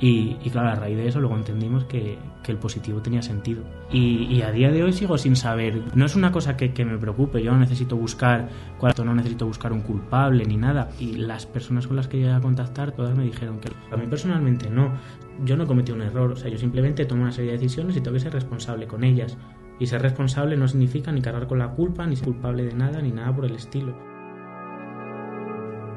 Y, claro, a raíz de eso luego entendimos que, el positivo tenía sentido. Y, a día de hoy sigo sin saber. No es una cosa que, que me preocupe. Yo no necesito buscar cuánto, no necesito buscar un culpable ni nada. Y las personas con las que llegué a contactar, todas me dijeron que a mí personalmente no. Yo no cometí un error. O sea, yo simplemente tomo una serie de decisiones y tengo que ser responsable con ellas. Y ser responsable no significa ni cargar con la culpa, ni ser culpable de nada, ni nada por el estilo.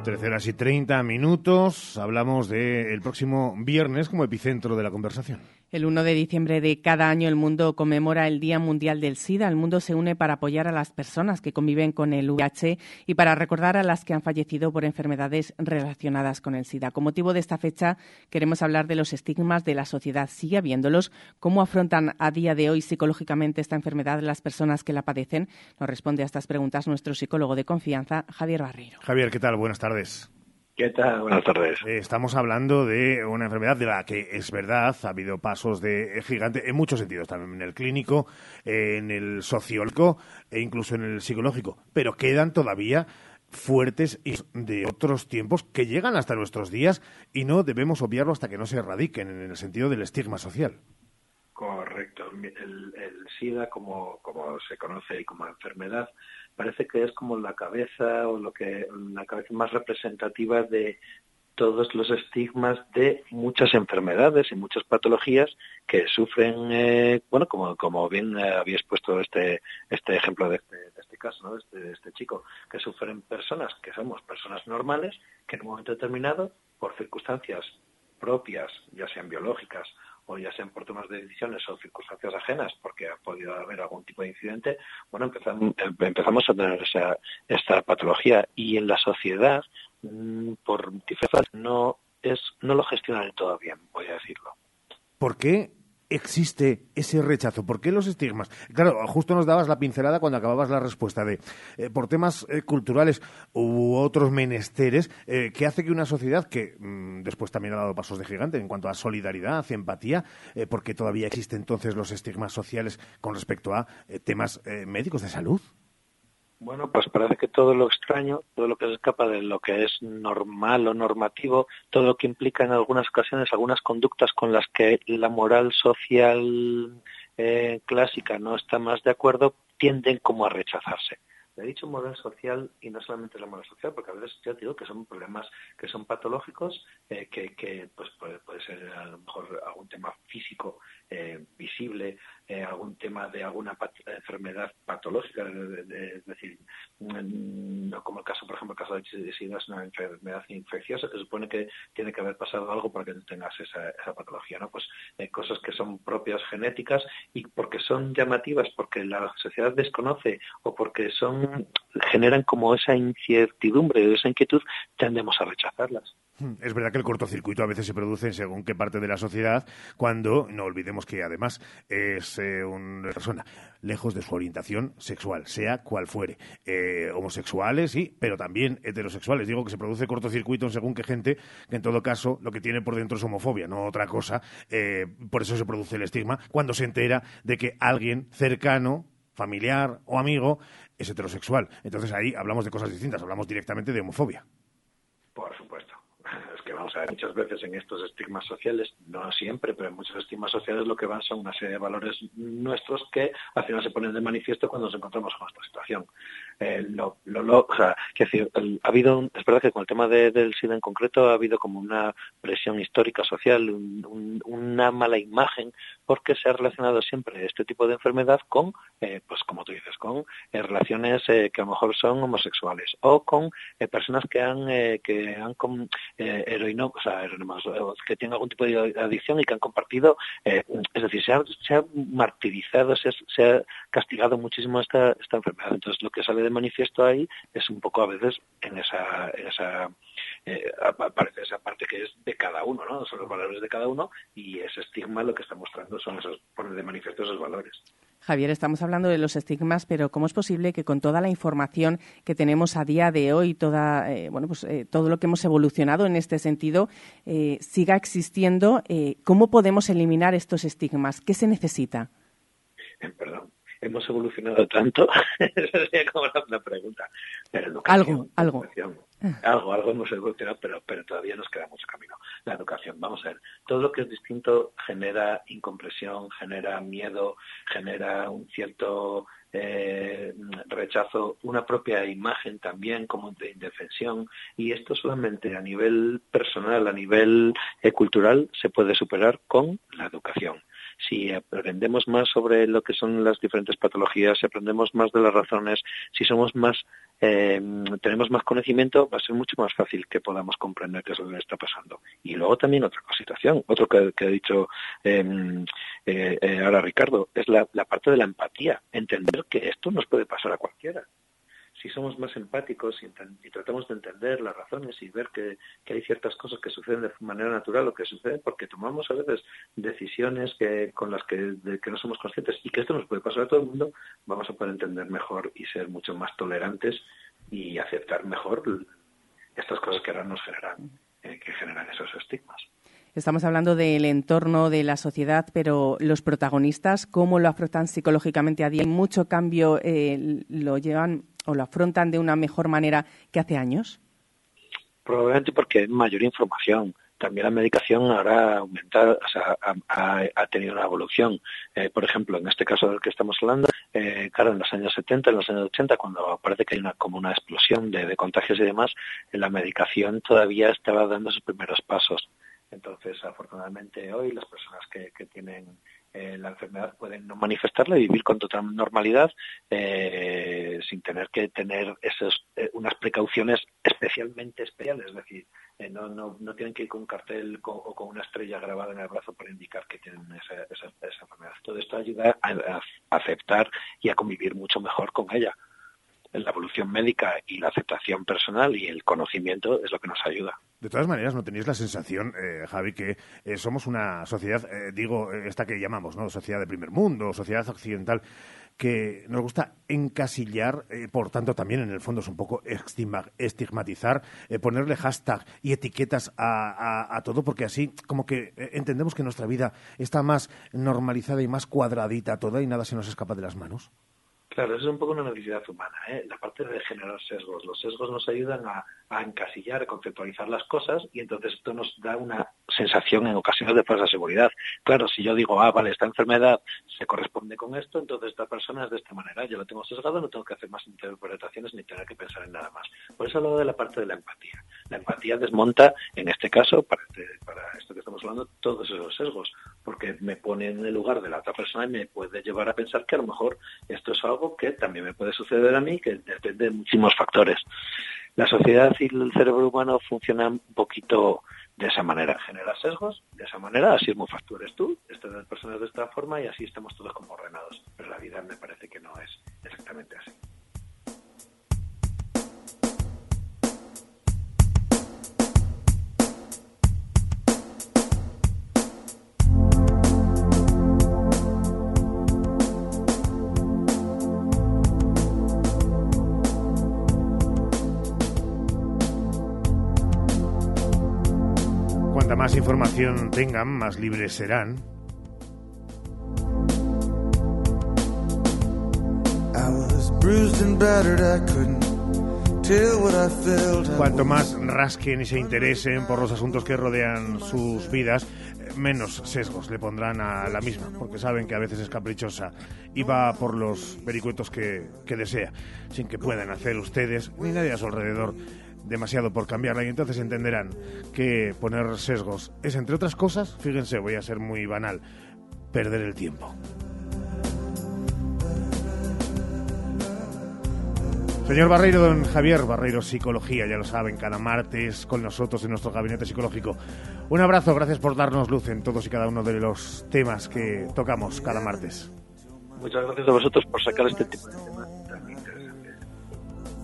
13 horas y 30 minutos. Hablamos del próximo viernes como epicentro de la conversación. El 1 de diciembre de cada año el mundo conmemora el Día Mundial del SIDA. El mundo se une para apoyar a las personas que conviven con el VIH y para recordar a las que han fallecido por enfermedades relacionadas con el SIDA. Con motivo de esta fecha queremos hablar de los estigmas de la sociedad. ¿Sigue habiéndolos? ¿Cómo afrontan a día de hoy psicológicamente esta enfermedad las personas que la padecen? Nos responde a estas preguntas nuestro psicólogo de confianza, Javier Barreiro. Javier, ¿qué tal? Buenas tardes. ¿Qué tal? Buenas tardes. Eh, estamos hablando de una enfermedad de la que es verdad, ha habido pasos de gigante en muchos sentidos, también en el clínico, en el sociólogo e incluso en el psicológico, pero quedan todavía fuertes y de otros tiempos que llegan hasta nuestros días y no debemos obviarlo hasta que no se erradiquen en el sentido del estigma social. Correcto. El, el SIDA, como, como se conoce como enfermedad, parece que es como la cabeza o lo que la cabeza más representativa de todos los estigmas de muchas enfermedades y muchas patologías que sufren, eh, bueno, como, como bien habías puesto este, este ejemplo de este, de este caso, ¿no? este, de este chico, que sufren personas que somos personas normales, que en un momento determinado, por circunstancias propias, ya sean biológicas o ya sean por temas de decisiones o circunstancias ajenas, porque ha podido haber algún tipo de incidente, bueno, empezamos, empezamos a tener esa, esta patología. Y en la sociedad, mmm, por diferencias, no, es, no lo gestiona del todo bien, voy a decirlo. ¿Por qué existe ese rechazo? ¿Por qué los estigmas? Claro, justo nos dabas la pincelada cuando acababas la respuesta de eh, por temas eh, culturales u otros menesteres eh, que hace que una sociedad que mmm, después también ha dado pasos de gigante en cuanto a solidaridad, empatía, porque todavía existen entonces los estigmas sociales con respecto a temas médicos de salud. Bueno, pues parece que todo lo extraño, todo lo que se escapa de lo que es normal o normativo, todo lo que implica en algunas ocasiones algunas conductas con las que la moral social eh, clásica no está más de acuerdo, tienden como a rechazarse. He dicho moral social y no solamente la moral social, porque a veces ya digo que son problemas que son patológicos, eh, que, que pues puede, puede, ser a lo mejor algún tema físico eh, visible, eh, algún tema de alguna pat enfermedad patológica, es decir, no como el caso, por ejemplo, el caso de SIDA es una enfermedad infecciosa que supone que tiene que haber pasado algo para que tengas esa, esa patología, ¿no? Pues eh, cosas que son propias genéticas y porque son llamativas, porque la sociedad desconoce o porque son generan como esa incertidumbre, esa inquietud, tendemos a rechazarlas. <laughs> Es verdad que el cortocircuito a veces se produce según qué parte de la sociedad, cuando no olvidemos que además es eh, una persona lejos de su orientación sexual, sea cual fuere. Eh, homosexuales, sí, pero también heterosexuales. Digo que se produce cortocircuito según qué gente, que en todo caso lo que tiene por dentro es homofobia, no otra cosa. Eh, por eso se produce el estigma cuando se entera de que alguien cercano, familiar o amigo es heterosexual. Entonces ahí hablamos de cosas distintas, hablamos directamente de homofobia. Por supuesto vamos a ver muchas veces en estos estigmas sociales, no siempre, pero en muchos estigmas sociales lo que van son una serie de valores nuestros que al final se ponen de manifiesto cuando nos encontramos con esta situación. Eh, lo, lo, lo, decir, ha habido, es verdad que con el tema de, del SIDA en concreto ha habido como una presión histórica social, un, un, una mala imagen, porque se ha relacionado siempre este tipo de enfermedad con, eh, pues como tú dices, con eh, relaciones eh, que a lo mejor son homosexuales o con eh, personas que han, eh, que han con, heroíno, o sea, que tienen algún tipo de adicción y que han compartido, es decir, se ha, se ha martirizado, se ha, se ha, castigado muchísimo esta, esta enfermedad. Entonces, lo que sale de manifiesto ahí es un poco a veces en esa, en esa eh, aparece esa parte que es de cada uno, ¿no? Son los valores de cada uno y ese estigma lo que está mostrando son esos, poner de manifiesto esos valores. Javier, estamos hablando de los estigmas, pero ¿cómo es posible que con toda la información que tenemos a día de hoy, toda, eh, bueno, pues, eh, todo lo que hemos evolucionado en este sentido, eh, siga existiendo? ¿Cómo podemos eliminar estos estigmas? ¿Qué se necesita? Perdón, hemos evolucionado tanto, <laughs> esa sería como la, pregunta. Pero algo, algo. Algo, algo hemos evolucionado, pero, pero todavía nos queda mucho camino. La educación, vamos a ver, todo lo que es distinto genera incompresión, genera miedo, genera un cierto eh, rechazo, una propia imagen también como de indefensión y esto solamente a nivel personal, a nivel eh, cultural se puede superar con la educación si aprendemos más sobre lo que son las diferentes patologías, si aprendemos más de las razones, si somos más, eh, tenemos más conocimiento, va a ser mucho más fácil que podamos comprender qué es lo que está pasando. Y luego también otra situación, otro que, ha dicho em, eh, eh, ahora Ricardo, es la parte de la empatía, entender que esto nos puede pasar a cualquiera si somos más empáticos y, tratamos de entender las razones y ver que, hay ciertas cosas que suceden de manera natural o que suceden porque tomamos a veces decisiones que, con las que, que no somos conscientes y que esto nos puede pasar a todo el mundo, vamos a poder entender mejor y ser mucho más tolerantes y aceptar mejor estas cosas que ahora nos generan, eh, que generan esos estigmas. Estamos hablando del entorno de la sociedad, pero los protagonistas, ¿cómo lo afrontan psicológicamente a día? ¿Hay mucho cambio? Eh, ¿Lo llevan o lo afrontan de una mejor manera que hace años? Probablemente porque hay mayor información. También la medicación ahora aumentado, o sea, ha, tenido una evolución. Eh, por ejemplo, en este caso del que estamos hablando, eh, claro, en los años 70, en los años 80, cuando parece que hay una, como una explosión de, contagios y demás, la medicación todavía estaba dando sus primeros pasos. Entonces, afortunadamente hoy las personas que, que tienen eh, la enfermedad pueden no manifestarla y vivir con total normalidad eh, sin tener que tener esos, eh, unas precauciones especialmente especiales. Es decir, no, no, no tienen que ir con un cartel o con una estrella grabada en el brazo para indicar que tienen esa, esa, enfermedad. Todo esto ayuda a aceptar y a convivir mucho mejor con ella la evolución médica y la aceptación personal y el conocimiento es lo que nos ayuda. De todas maneras, ¿no tenéis la sensación, eh, Javi, que eh, somos una sociedad, eh, digo, esta que llamamos, ¿no? Sociedad de primer mundo, sociedad occidental, que nos gusta encasillar, por tanto también en el fondo es un poco estigmatizar, ponerle hashtag y etiquetas a, a, todo, porque así como que entendemos que nuestra vida está más normalizada y más cuadradita toda y nada se nos escapa de las manos. Claro, eso es un poco una necesidad humana, ¿eh? la parte de generar sesgos. Los sesgos nos ayudan a, encasillar, a conceptualizar las cosas y entonces esto nos da una sensación en ocasiones de falsa seguridad. Claro, si yo digo, ah, vale, esta enfermedad se corresponde con esto, entonces esta persona es de esta manera. Yo lo tengo sesgado, no tengo que hacer más interpretaciones ni tener que pensar en nada más. Por eso hablo de la parte de la empatía. La empatía desmonta, en este caso, para, este, para esto que estamos hablando, todos esos sesgos, porque me pone en el lugar de la otra persona y me puede llevar a pensar que a lo mejor esto es algo que también me puede suceder a mí, que depende de muchísimos factores. La sociedad y el cerebro humano funcionan un poquito de esa manera. Genera sesgos de esa manera, así es muy fácil. eres tú, estas personas de esta forma y así estamos todos como ordenados. Pero la vida me parece que no es exactamente así. Información tengan, más libres serán. Cuanto más rasquen y se interesen por los asuntos que rodean sus vidas, menos sesgos le pondrán a la misma, porque saben que a veces es caprichosa y va por los vericuetos que, que desea, sin que puedan hacer ustedes ni nadie a su alrededor demasiado por cambiarla y entonces entenderán que poner sesgos es, entre otras cosas, fíjense, voy a ser muy banal, perder el tiempo. Señor Barreiro, don Javier Barreiro, Psicología, ya lo saben, cada martes con nosotros en nuestro gabinete psicológico. Un abrazo, gracias por darnos luz en todos y cada uno de los temas que tocamos cada martes. Muchas gracias a vosotros por sacar este tipo de temas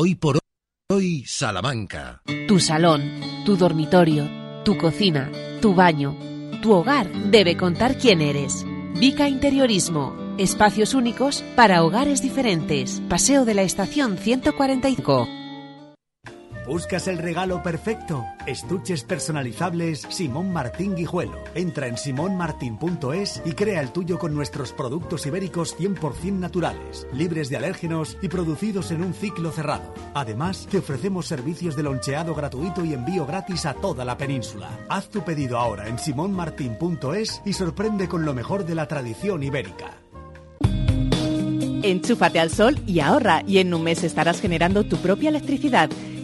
Hoy por hoy, Salamanca. Tu salón, tu dormitorio, tu cocina, tu baño, tu hogar debe contar quién eres. Vica Interiorismo. Espacios únicos para hogares diferentes. Paseo de la Estación 145. ¿Buscas el regalo perfecto? Estuches personalizables Simón Martín Guijuelo. Entra en simonmartin.es y crea el tuyo con nuestros productos ibéricos 100% naturales, libres de alérgenos y producidos en un ciclo cerrado. Además, te ofrecemos servicios de loncheado gratuito y envío gratis a toda la península. Haz tu pedido ahora en simonmartin.es y sorprende con lo mejor de la tradición ibérica. Enchúfate al sol y ahorra y en un mes estarás generando tu propia electricidad.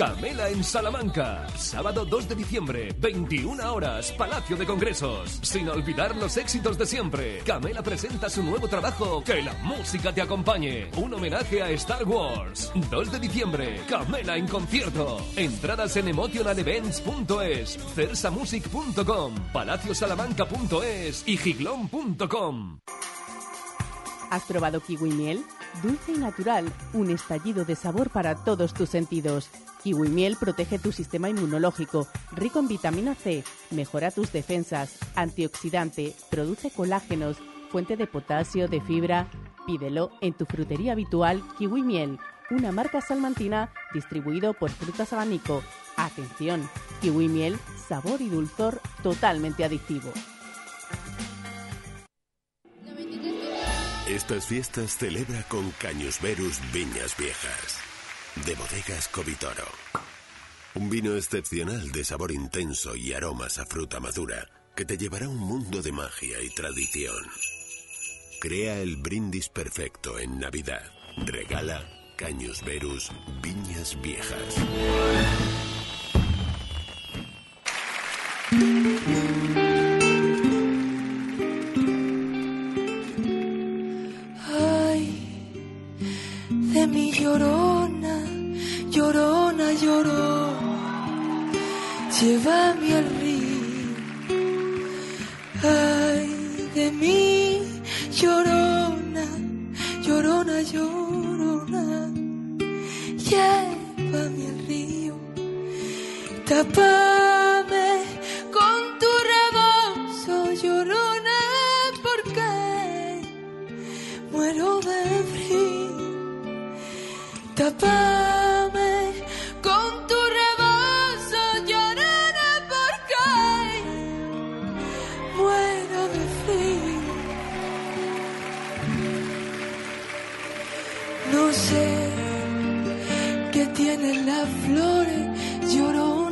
Camela en Salamanca. Sábado 2 de diciembre, 21 horas, Palacio de Congresos. Sin olvidar los éxitos de siempre. Camela presenta su nuevo trabajo, Que la música te acompañe. Un homenaje a Star Wars. 2 de diciembre, Camela en concierto. Entradas en emotionalevents.es, cersamusic.com, palaciosalamanca.es y giglón.com. ¿Has probado kiwi miel? Dulce y natural, un estallido de sabor para todos tus sentidos. Kiwi miel protege tu sistema inmunológico, rico en vitamina C, mejora tus defensas, antioxidante, produce colágenos, fuente de potasio, de fibra. Pídelo en tu frutería habitual Kiwi Miel, una marca salmantina distribuido por Frutas Abanico. Atención, Kiwi Miel, sabor y dulzor totalmente adictivo. Estas fiestas celebra con Caños Verus Viñas Viejas, de bodegas Covitoro. Un vino excepcional de sabor intenso y aromas a fruta madura que te llevará a un mundo de magia y tradición. Crea el brindis perfecto en Navidad. Regala Caños Verus Viñas Viejas. Ay, de mi llorona, lloró. Llévame al río. Ay, de mi llorona, llorona, llorona. Llévame al río. Tápame con tu rebozo, llorona, porque muero de frío. Tápame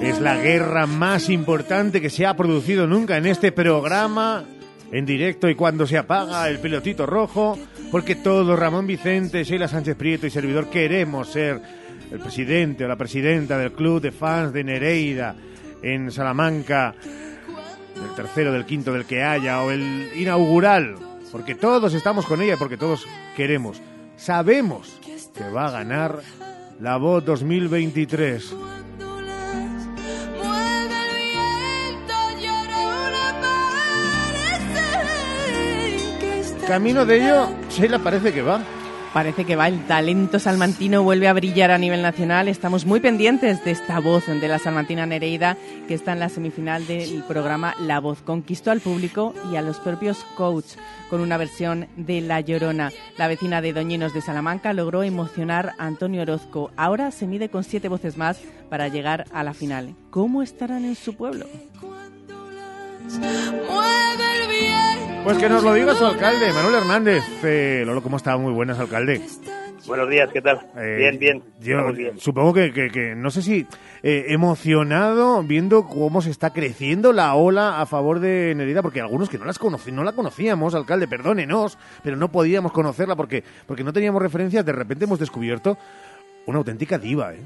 Es la guerra más importante que se ha producido nunca en este programa en directo y cuando se apaga el pilotito rojo, porque todos, Ramón Vicente, Sheila Sánchez Prieto y servidor, queremos ser el presidente o la presidenta del club de fans de Nereida en Salamanca, el tercero, del quinto, del que haya, o el inaugural, porque todos estamos con ella, porque todos queremos. Sabemos que va a ganar la voz 2023. Camino de ello, Sheila parece que va. Parece que va, el talento salmantino vuelve a brillar a nivel nacional. Estamos muy pendientes de esta voz de la salmantina Nereida, que está en la semifinal del programa La Voz. Conquistó al público y a los propios coach con una versión de La Llorona. La vecina de Doñinos de Salamanca logró emocionar a Antonio Orozco. Ahora se mide con siete voces más para llegar a la final. ¿Cómo estarán en su pueblo? Pues que nos lo diga su alcalde, Manuel Hernández. Eh, Lolo, ¿cómo está? Muy buenas, alcalde. Buenos días, ¿qué tal? Eh, bien, bien. Yo bien. supongo que, que- que- no sé si eh, emocionado viendo cómo se está creciendo la ola a favor de Nerida, porque algunos que no las conocí, no la conocíamos, alcalde, perdónenos, pero no podíamos conocerla porque, porque no teníamos referencias, de repente hemos descubierto una auténtica diva, ¿eh?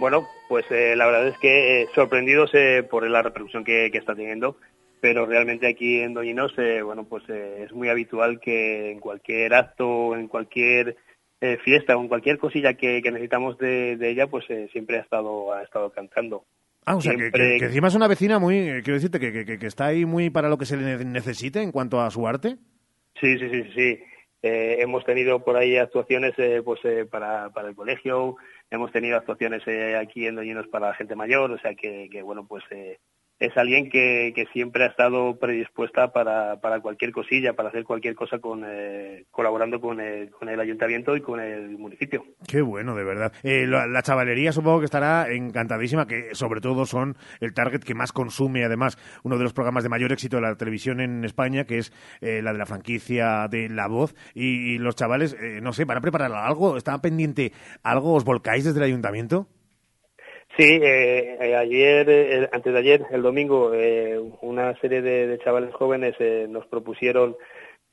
Bueno, pues eh, la verdad es que sorprendidos eh, por la repercusión que, que está teniendo, pero realmente aquí en Doñinos, eh, bueno, pues eh, es muy habitual que en cualquier acto, en cualquier eh, fiesta o en cualquier cosilla que, que necesitamos de, de ella, pues eh, siempre ha estado, ha estado cantando. Ah, o sea, que, Siempre- que- que encima es una vecina muy, quiero decirte, que, que- está ahí muy para lo que se le ne- necesite en cuanto a su arte. Sí, sí, sí, sí. sí. Eh, hemos tenido por ahí actuaciones pues para, para el colegio, hemos tenido actuaciones eh, aquí en Doñinos para la gente mayor, o sea que, que, bueno, pues eh, es alguien que, que siempre ha estado predispuesta para, para cualquier cosilla, para hacer cualquier cosa con, eh, colaborando con el, con el ayuntamiento y con el municipio. Qué bueno, de verdad. Eh, la, chavalería supongo que estará encantadísima, que sobre todo son el target que más consume, además, uno de los programas de mayor éxito de la televisión en España, que es eh, la de la franquicia de La Voz. Y, y los chavales, eh, no sé, ¿van a preparar algo? ¿Está pendiente algo? ¿Os volcáis desde el ayuntamiento? Sí, eh, eh, ayer, eh, antes de ayer, el domingo, una serie de, chavales jóvenes nos propusieron,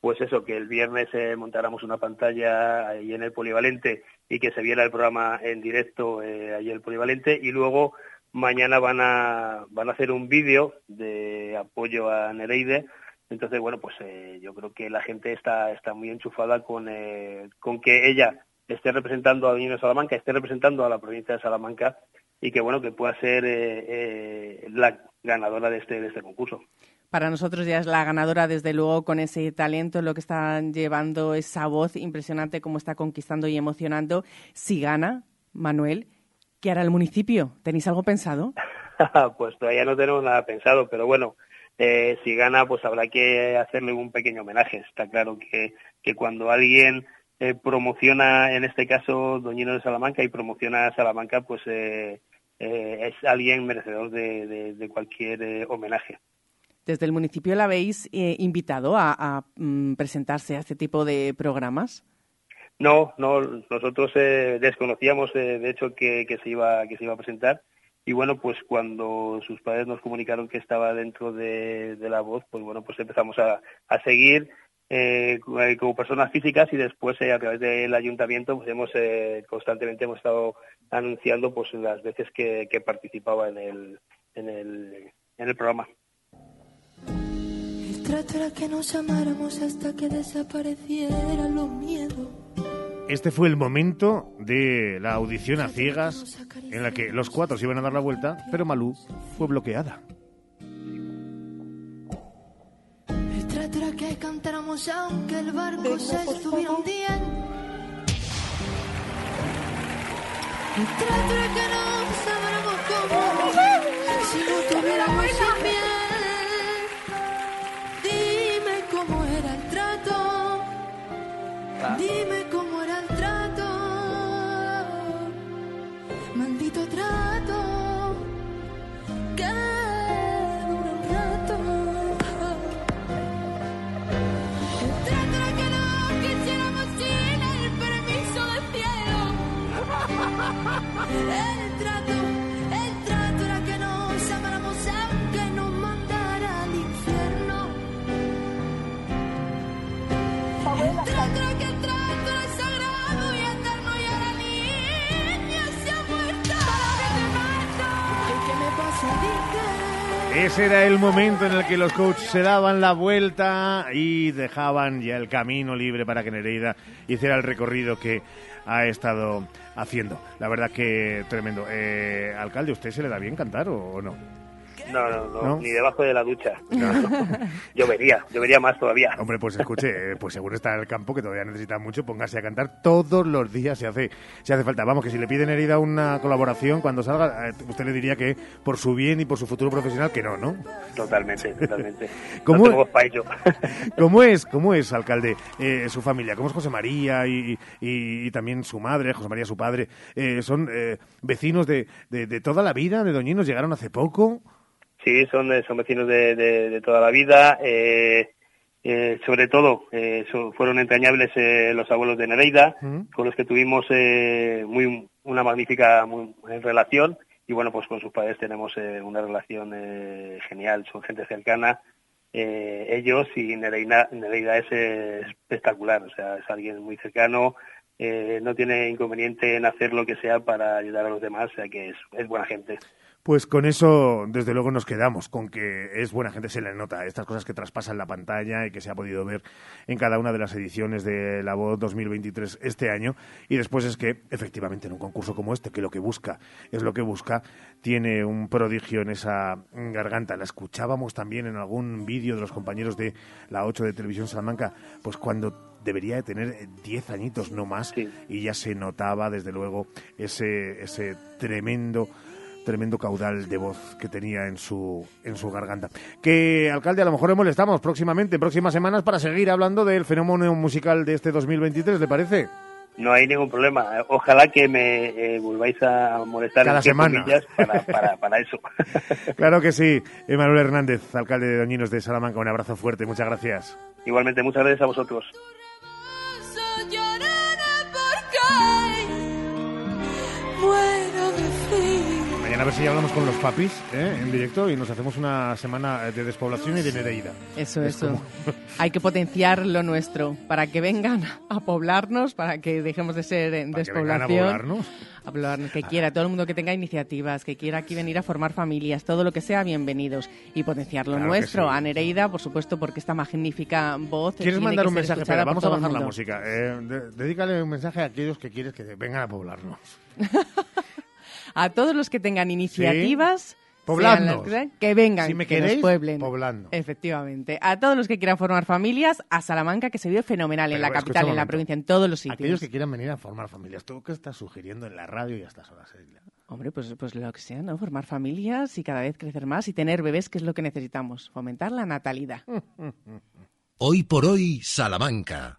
pues eso, que el viernes montáramos una pantalla ahí en el polivalente y que se viera el programa en directo ahí en el polivalente y luego mañana van a van a hacer un vídeo de apoyo a Nereide. Entonces, bueno, pues yo creo que la gente está está muy enchufada con con que ella esté representando a Niño de Salamanca, esté representando a la provincia de Salamanca y que bueno que pueda ser eh, eh, la ganadora de este de este concurso. Para nosotros ya es la ganadora, desde luego, con ese talento, lo que está llevando esa voz impresionante, como está conquistando y emocionando. Si gana, Manuel, ¿qué hará el municipio? ¿Tenéis algo pensado? <laughs> pues todavía no tenemos nada pensado, pero bueno, eh, si gana, pues habrá que hacerle un pequeño homenaje. Está claro que, que cuando alguien eh, promociona, en este caso, Doñino de Salamanca, y promociona a Salamanca, pues eh, eh, es alguien merecedor de, de- de cualquier homenaje. ¿Desde el municipio la habéis invitado a, a, mm, presentarse a este tipo de programas? No, no, nosotros desconocíamos, de hecho, que, que se iba que se iba a presentar. Y bueno, pues cuando sus padres nos comunicaron que estaba dentro de, de la voz, pues bueno, pues empezamos a, a seguir eh, eh, como personas físicas y después eh, a través del ayuntamiento pues hemos eh, constantemente hemos estado anunciando pues las veces que, que participaba en el, en el en el programa. El trato era que nos amáramos hasta que desaparecieran los miedos. Este fue el momento de la audición a ciegas en la que los cuatro se iban a dar la vuelta, pero Malú fue bloqueada. El trato era que cantáramos aunque el barco se estuviera hundiendo. Trato era que nos amáramos como si no tuviéramos piel. Dime cómo era el trato. Dime cómo era el trato. Maldito trato. Que el trato, el trato era que nos amáramos aunque nos mandara al infierno. Ese era el momento en el que los coaches se daban la vuelta y dejaban ya el camino libre para que Nereida hiciera el recorrido que ha estado haciendo. La verdad que tremendo. Eh, alcalde, ¿usted se le da bien cantar o, o no? No, no, no, ¿No? ni debajo de la ducha. Yo vería, yo vería más todavía. Hombre, pues escuche, eh, pues seguro está en el campo que todavía necesita mucho, póngase a cantar todos los días si hace, si hace falta. Vamos, que si le piden herida una colaboración cuando salga, eh, usted le diría que por su bien y por su futuro profesional que no, ¿no? Totalmente, totalmente. <laughs> ¿Cómo- No tengo voz para ello. <laughs> ¿Cómo es, cómo es, alcalde, eh, su familia? ¿Cómo es José María y, y- y también su madre, José María su padre? Eh, ¿Son eh, vecinos de, de- de toda la vida, de Doñinos? ¿Llegaron hace poco? Sí, son, eh, son vecinos de, de- de toda la vida. eh, eh, sobre todo, eh, so- fueron entrañables los abuelos de Nereida, con los que tuvimos muy una magnífica muy- relación. Y bueno, pues con sus padres tenemos una relación genial, son gente cercana. ellos y Nereida, Nereida es espectacular, o sea, es alguien muy cercano, eh, no tiene inconveniente en hacer lo que sea para ayudar a los demás, o sea que es, es buena gente. Pues con eso, desde luego, nos quedamos, con que es buena gente, se le nota, estas cosas que traspasan la pantalla y que se ha podido ver en cada una de las ediciones de La Voz 2023 este año. Y después es que, efectivamente, en un concurso como este, que lo que busca es lo que busca, tiene un prodigio en esa garganta. La escuchábamos también en algún vídeo de los compañeros de la 8 de Televisión Salamanca, pues cuando debería de tener eh, 10 añitos no más y ya se notaba desde luego ese, ese tremendo tremendo caudal de voz que tenía en su en su garganta. Que alcalde a lo mejor le molestamos próximamente, en próximas semanas para seguir hablando del fenómeno musical de este 2023, ¿le parece? No hay ningún problema. Ojalá que me eh, volváis a molestar Cada entre semana. para, para, para eso. <laughs> Claro que sí. Emanuel Hernández, alcalde de Doñinos de Salamanca, un abrazo fuerte, muchas gracias. Igualmente, muchas gracias a vosotros. Mañana a ver si ya hablamos con los papis ¿eh? en directo y nos hacemos una semana de despoblación y de Nereida. Eso, Es eso. como- <laughs> Hay que potenciar lo nuestro para que vengan a poblarnos, para que dejemos de ser en Para que vengan a despoblación. poblarnos. A poblarnos, que quiera, todo el mundo que tenga iniciativas, que quiera aquí venir a formar familias, todo lo que sea, bienvenidos. Y potenciar lo Claro nuestro. sí. A Nereida, por supuesto, porque esta magnífica voz. ¿Quieres tiene mandar que un ser mensaje? Espera, vamos a bajar la música. Eh, de- dedícale un mensaje a aquellos que quieres que vengan a poblarnos. <laughs> A todos los que tengan iniciativas. Que- Que vengan, Si me que queréis, nos pueblen. pobladnos. Efectivamente. A todos los que quieran formar familias, a Salamanca, que se vive fenomenal en la capital, en la provincia, en todos los sitios. Aquellos que quieran venir a formar familias. ¿Tú qué estás sugiriendo en la radio y a estas horas? Hombre, pues, pues lo que sea, ¿no? Formar familias y cada vez crecer más y tener bebés, que es lo que necesitamos. Fomentar la natalidad. <laughs> Hoy por hoy, Salamanca.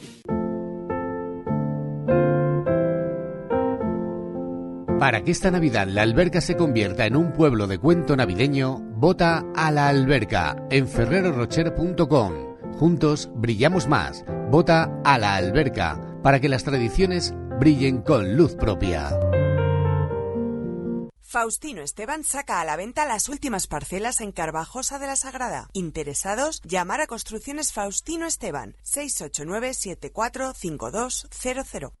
Para que esta Navidad la alberca se convierta en un pueblo de cuento navideño, vota a la alberca en ferrerorocher.com. Juntos brillamos más. Vota a la alberca para que las tradiciones brillen con luz propia. Faustino Esteban saca a la venta las últimas parcelas en Carvajosa de la Sagrada. Interesados, llamar a Construcciones Faustino Esteban 689 745200.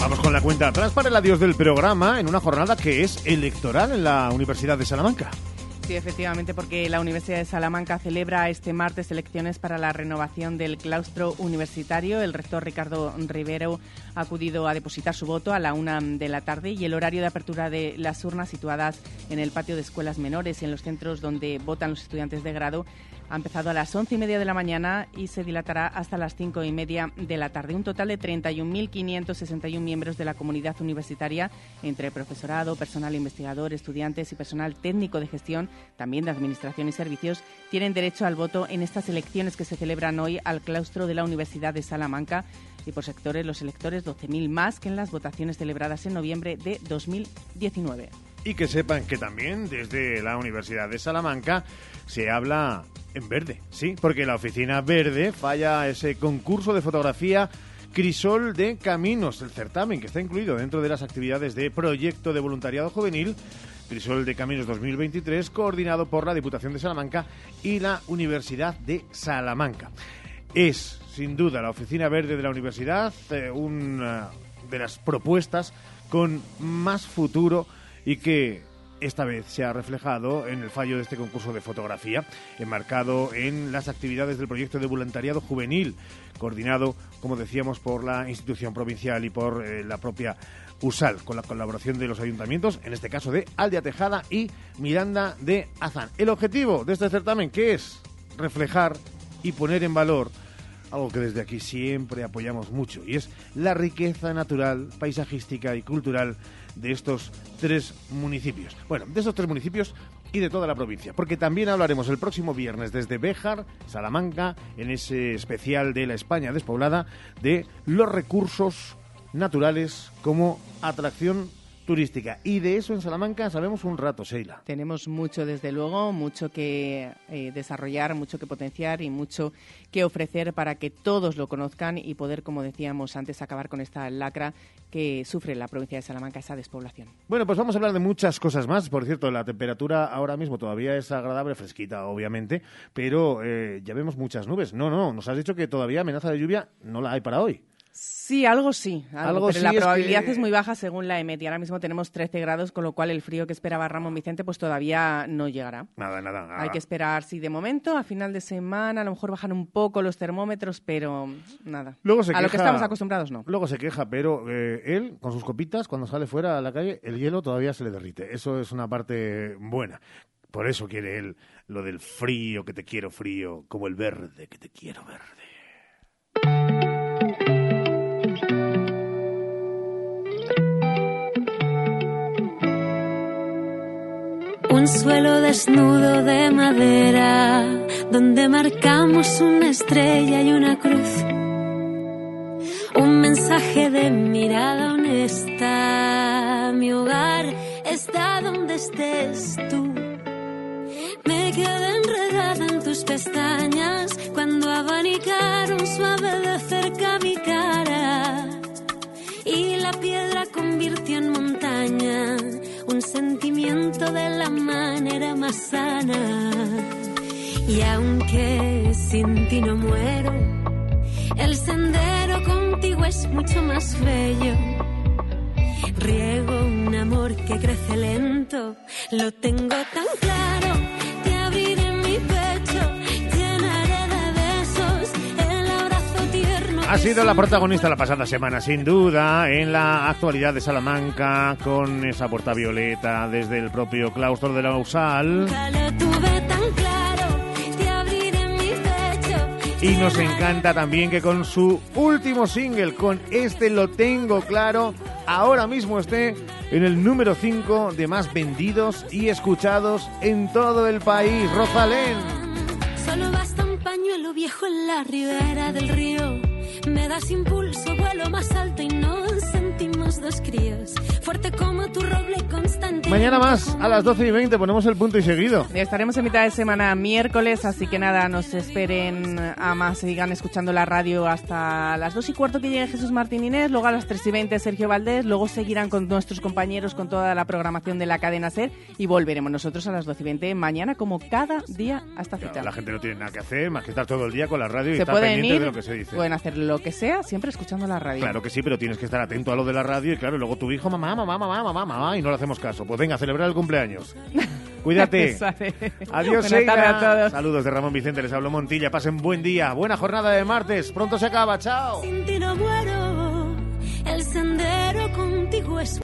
Vamos con la cuenta atrás para el adiós del programa en una jornada que es electoral en la Universidad de Salamanca. Sí, efectivamente, porque la Universidad de Salamanca celebra este martes elecciones para la renovación del claustro universitario. El rector Ricardo Rivero ha acudido a depositar su voto a la una de la tarde y el horario de apertura de las urnas situadas en el patio de escuelas menores y en los centros donde votan los estudiantes de grado ha empezado a las once y media de la mañana y se dilatará hasta las cinco y media de la tarde. Un total de 31.561 miembros de la comunidad universitaria, entre profesorado, personal investigador, estudiantes y personal técnico de gestión, también de administración y servicios, tienen derecho al voto en estas elecciones que se celebran hoy al claustro de la Universidad de Salamanca y por sectores los electores 12.000 más que en las votaciones celebradas en noviembre de 2019. Y que sepan que también desde la Universidad de Salamanca se habla en verde, sí, porque la oficina verde falla ese concurso de fotografía Crisol de Caminos, el certamen que está incluido dentro de las actividades de Proyecto de Voluntariado Juvenil Crisol de Caminos 2023, coordinado por la Diputación de Salamanca y la Universidad de Salamanca. Es, sin duda, la oficina verde de la universidad eh, una de las propuestas con más futuro y que esta vez se ha reflejado en el fallo de este concurso de fotografía, enmarcado en las actividades del proyecto de voluntariado juvenil, coordinado, como decíamos, por la institución provincial y por eh, la propia USAL, con la colaboración de los ayuntamientos, en este caso de Aldea Tejada y Miranda de Azán. El objetivo de este certamen, que es reflejar y poner en valor algo que desde aquí siempre apoyamos mucho, y es la riqueza natural, paisajística y cultural de estos tres municipios. Bueno, de estos tres municipios y de toda la provincia, porque también hablaremos el próximo viernes desde Béjar, Salamanca, en ese especial de la España despoblada, de los recursos naturales como atracción turística. Y de eso en Salamanca sabemos un rato, Sheila. Tenemos mucho, desde luego, mucho que eh, desarrollar, mucho que potenciar y mucho que ofrecer para que todos lo conozcan y poder, como decíamos antes, acabar con esta lacra que sufre la provincia de Salamanca, esa despoblación. Bueno, pues vamos a hablar de muchas cosas más. Por cierto, la temperatura ahora mismo todavía es agradable, fresquita, obviamente, pero eh, ya vemos muchas nubes. No, no, nos has dicho que todavía amenaza de lluvia no la hay para hoy. Sí, algo sí, algo, Algo pero sí la es probabilidad que- es muy baja según la EMET y ahora mismo tenemos 13 grados, con lo cual el frío que esperaba Ramón Vicente pues todavía no llegará. Nada, nada. nada. Hay que esperar, sí, de momento, a final de semana, a lo mejor bajan un poco los termómetros, pero nada. Luego se a lo que queja- estamos acostumbrados, no. Luego se queja, pero eh, él, con sus copitas, cuando sale fuera a la calle, el hielo todavía se le derrite. Eso es una parte buena. Por eso quiere él lo del frío, que te quiero frío, como el verde, que te quiero verde. Suelo desnudo de madera donde marcamos una estrella y una cruz. Un mensaje de mirada honesta. Mi hogar está donde estés tú. Me quedé enredada en tus pestañas cuando abanicaron suave de cerca mi cara y la piedra convirtió en montaña un sentimiento de la manera más sana. Y aunque sin ti no muero, el sendero contigo es mucho más bello. Riego un amor que crece lento, lo tengo tan claro. Ha sido la protagonista la pasada semana, sin duda, en la actualidad de Salamanca, con esa puerta violeta desde el propio claustro de la USAL. Y nos encanta también que con su último single, con este lo tengo claro, ahora mismo esté en el número 5 de más vendidos y escuchados en todo el país, Rosalén. Solo basta un pañuelo viejo en la ribera del río. Me das impulso, vuelo más alto y dos críos. Fuerte como tu roble constante. Mañana más, a las 12 y 20, ponemos el punto y seguido. Estaremos en mitad de semana miércoles, así que nada, nos esperen a más, sigan escuchando la radio hasta las 2 y cuarto que llegue Jesús Martín Inés, luego a las 3 y 20 Sergio Valdés, luego seguirán con nuestros compañeros con toda la programación de la cadena SER y volveremos nosotros a las 12 y 20 mañana como cada día hasta cita. La gente no tiene nada que hacer más que estar todo el día con la radio y Se estar pendiente ir, de lo que se dice. pueden hacer lo que sea, siempre escuchando la radio. Claro que sí, pero tienes que estar atento a lo de la radio y claro, luego tu hijo, mamá, mamá, mamá, mamá, mamá, y no le hacemos caso. Pues venga, a celebrar el cumpleaños. Cuídate. <laughs> Adiós, a todos. Saludos de Ramón Vicente, les hablo Montilla. Pasen buen día, buena jornada de martes. Pronto se acaba, chao. Sin ti no muero, el sendero contigo es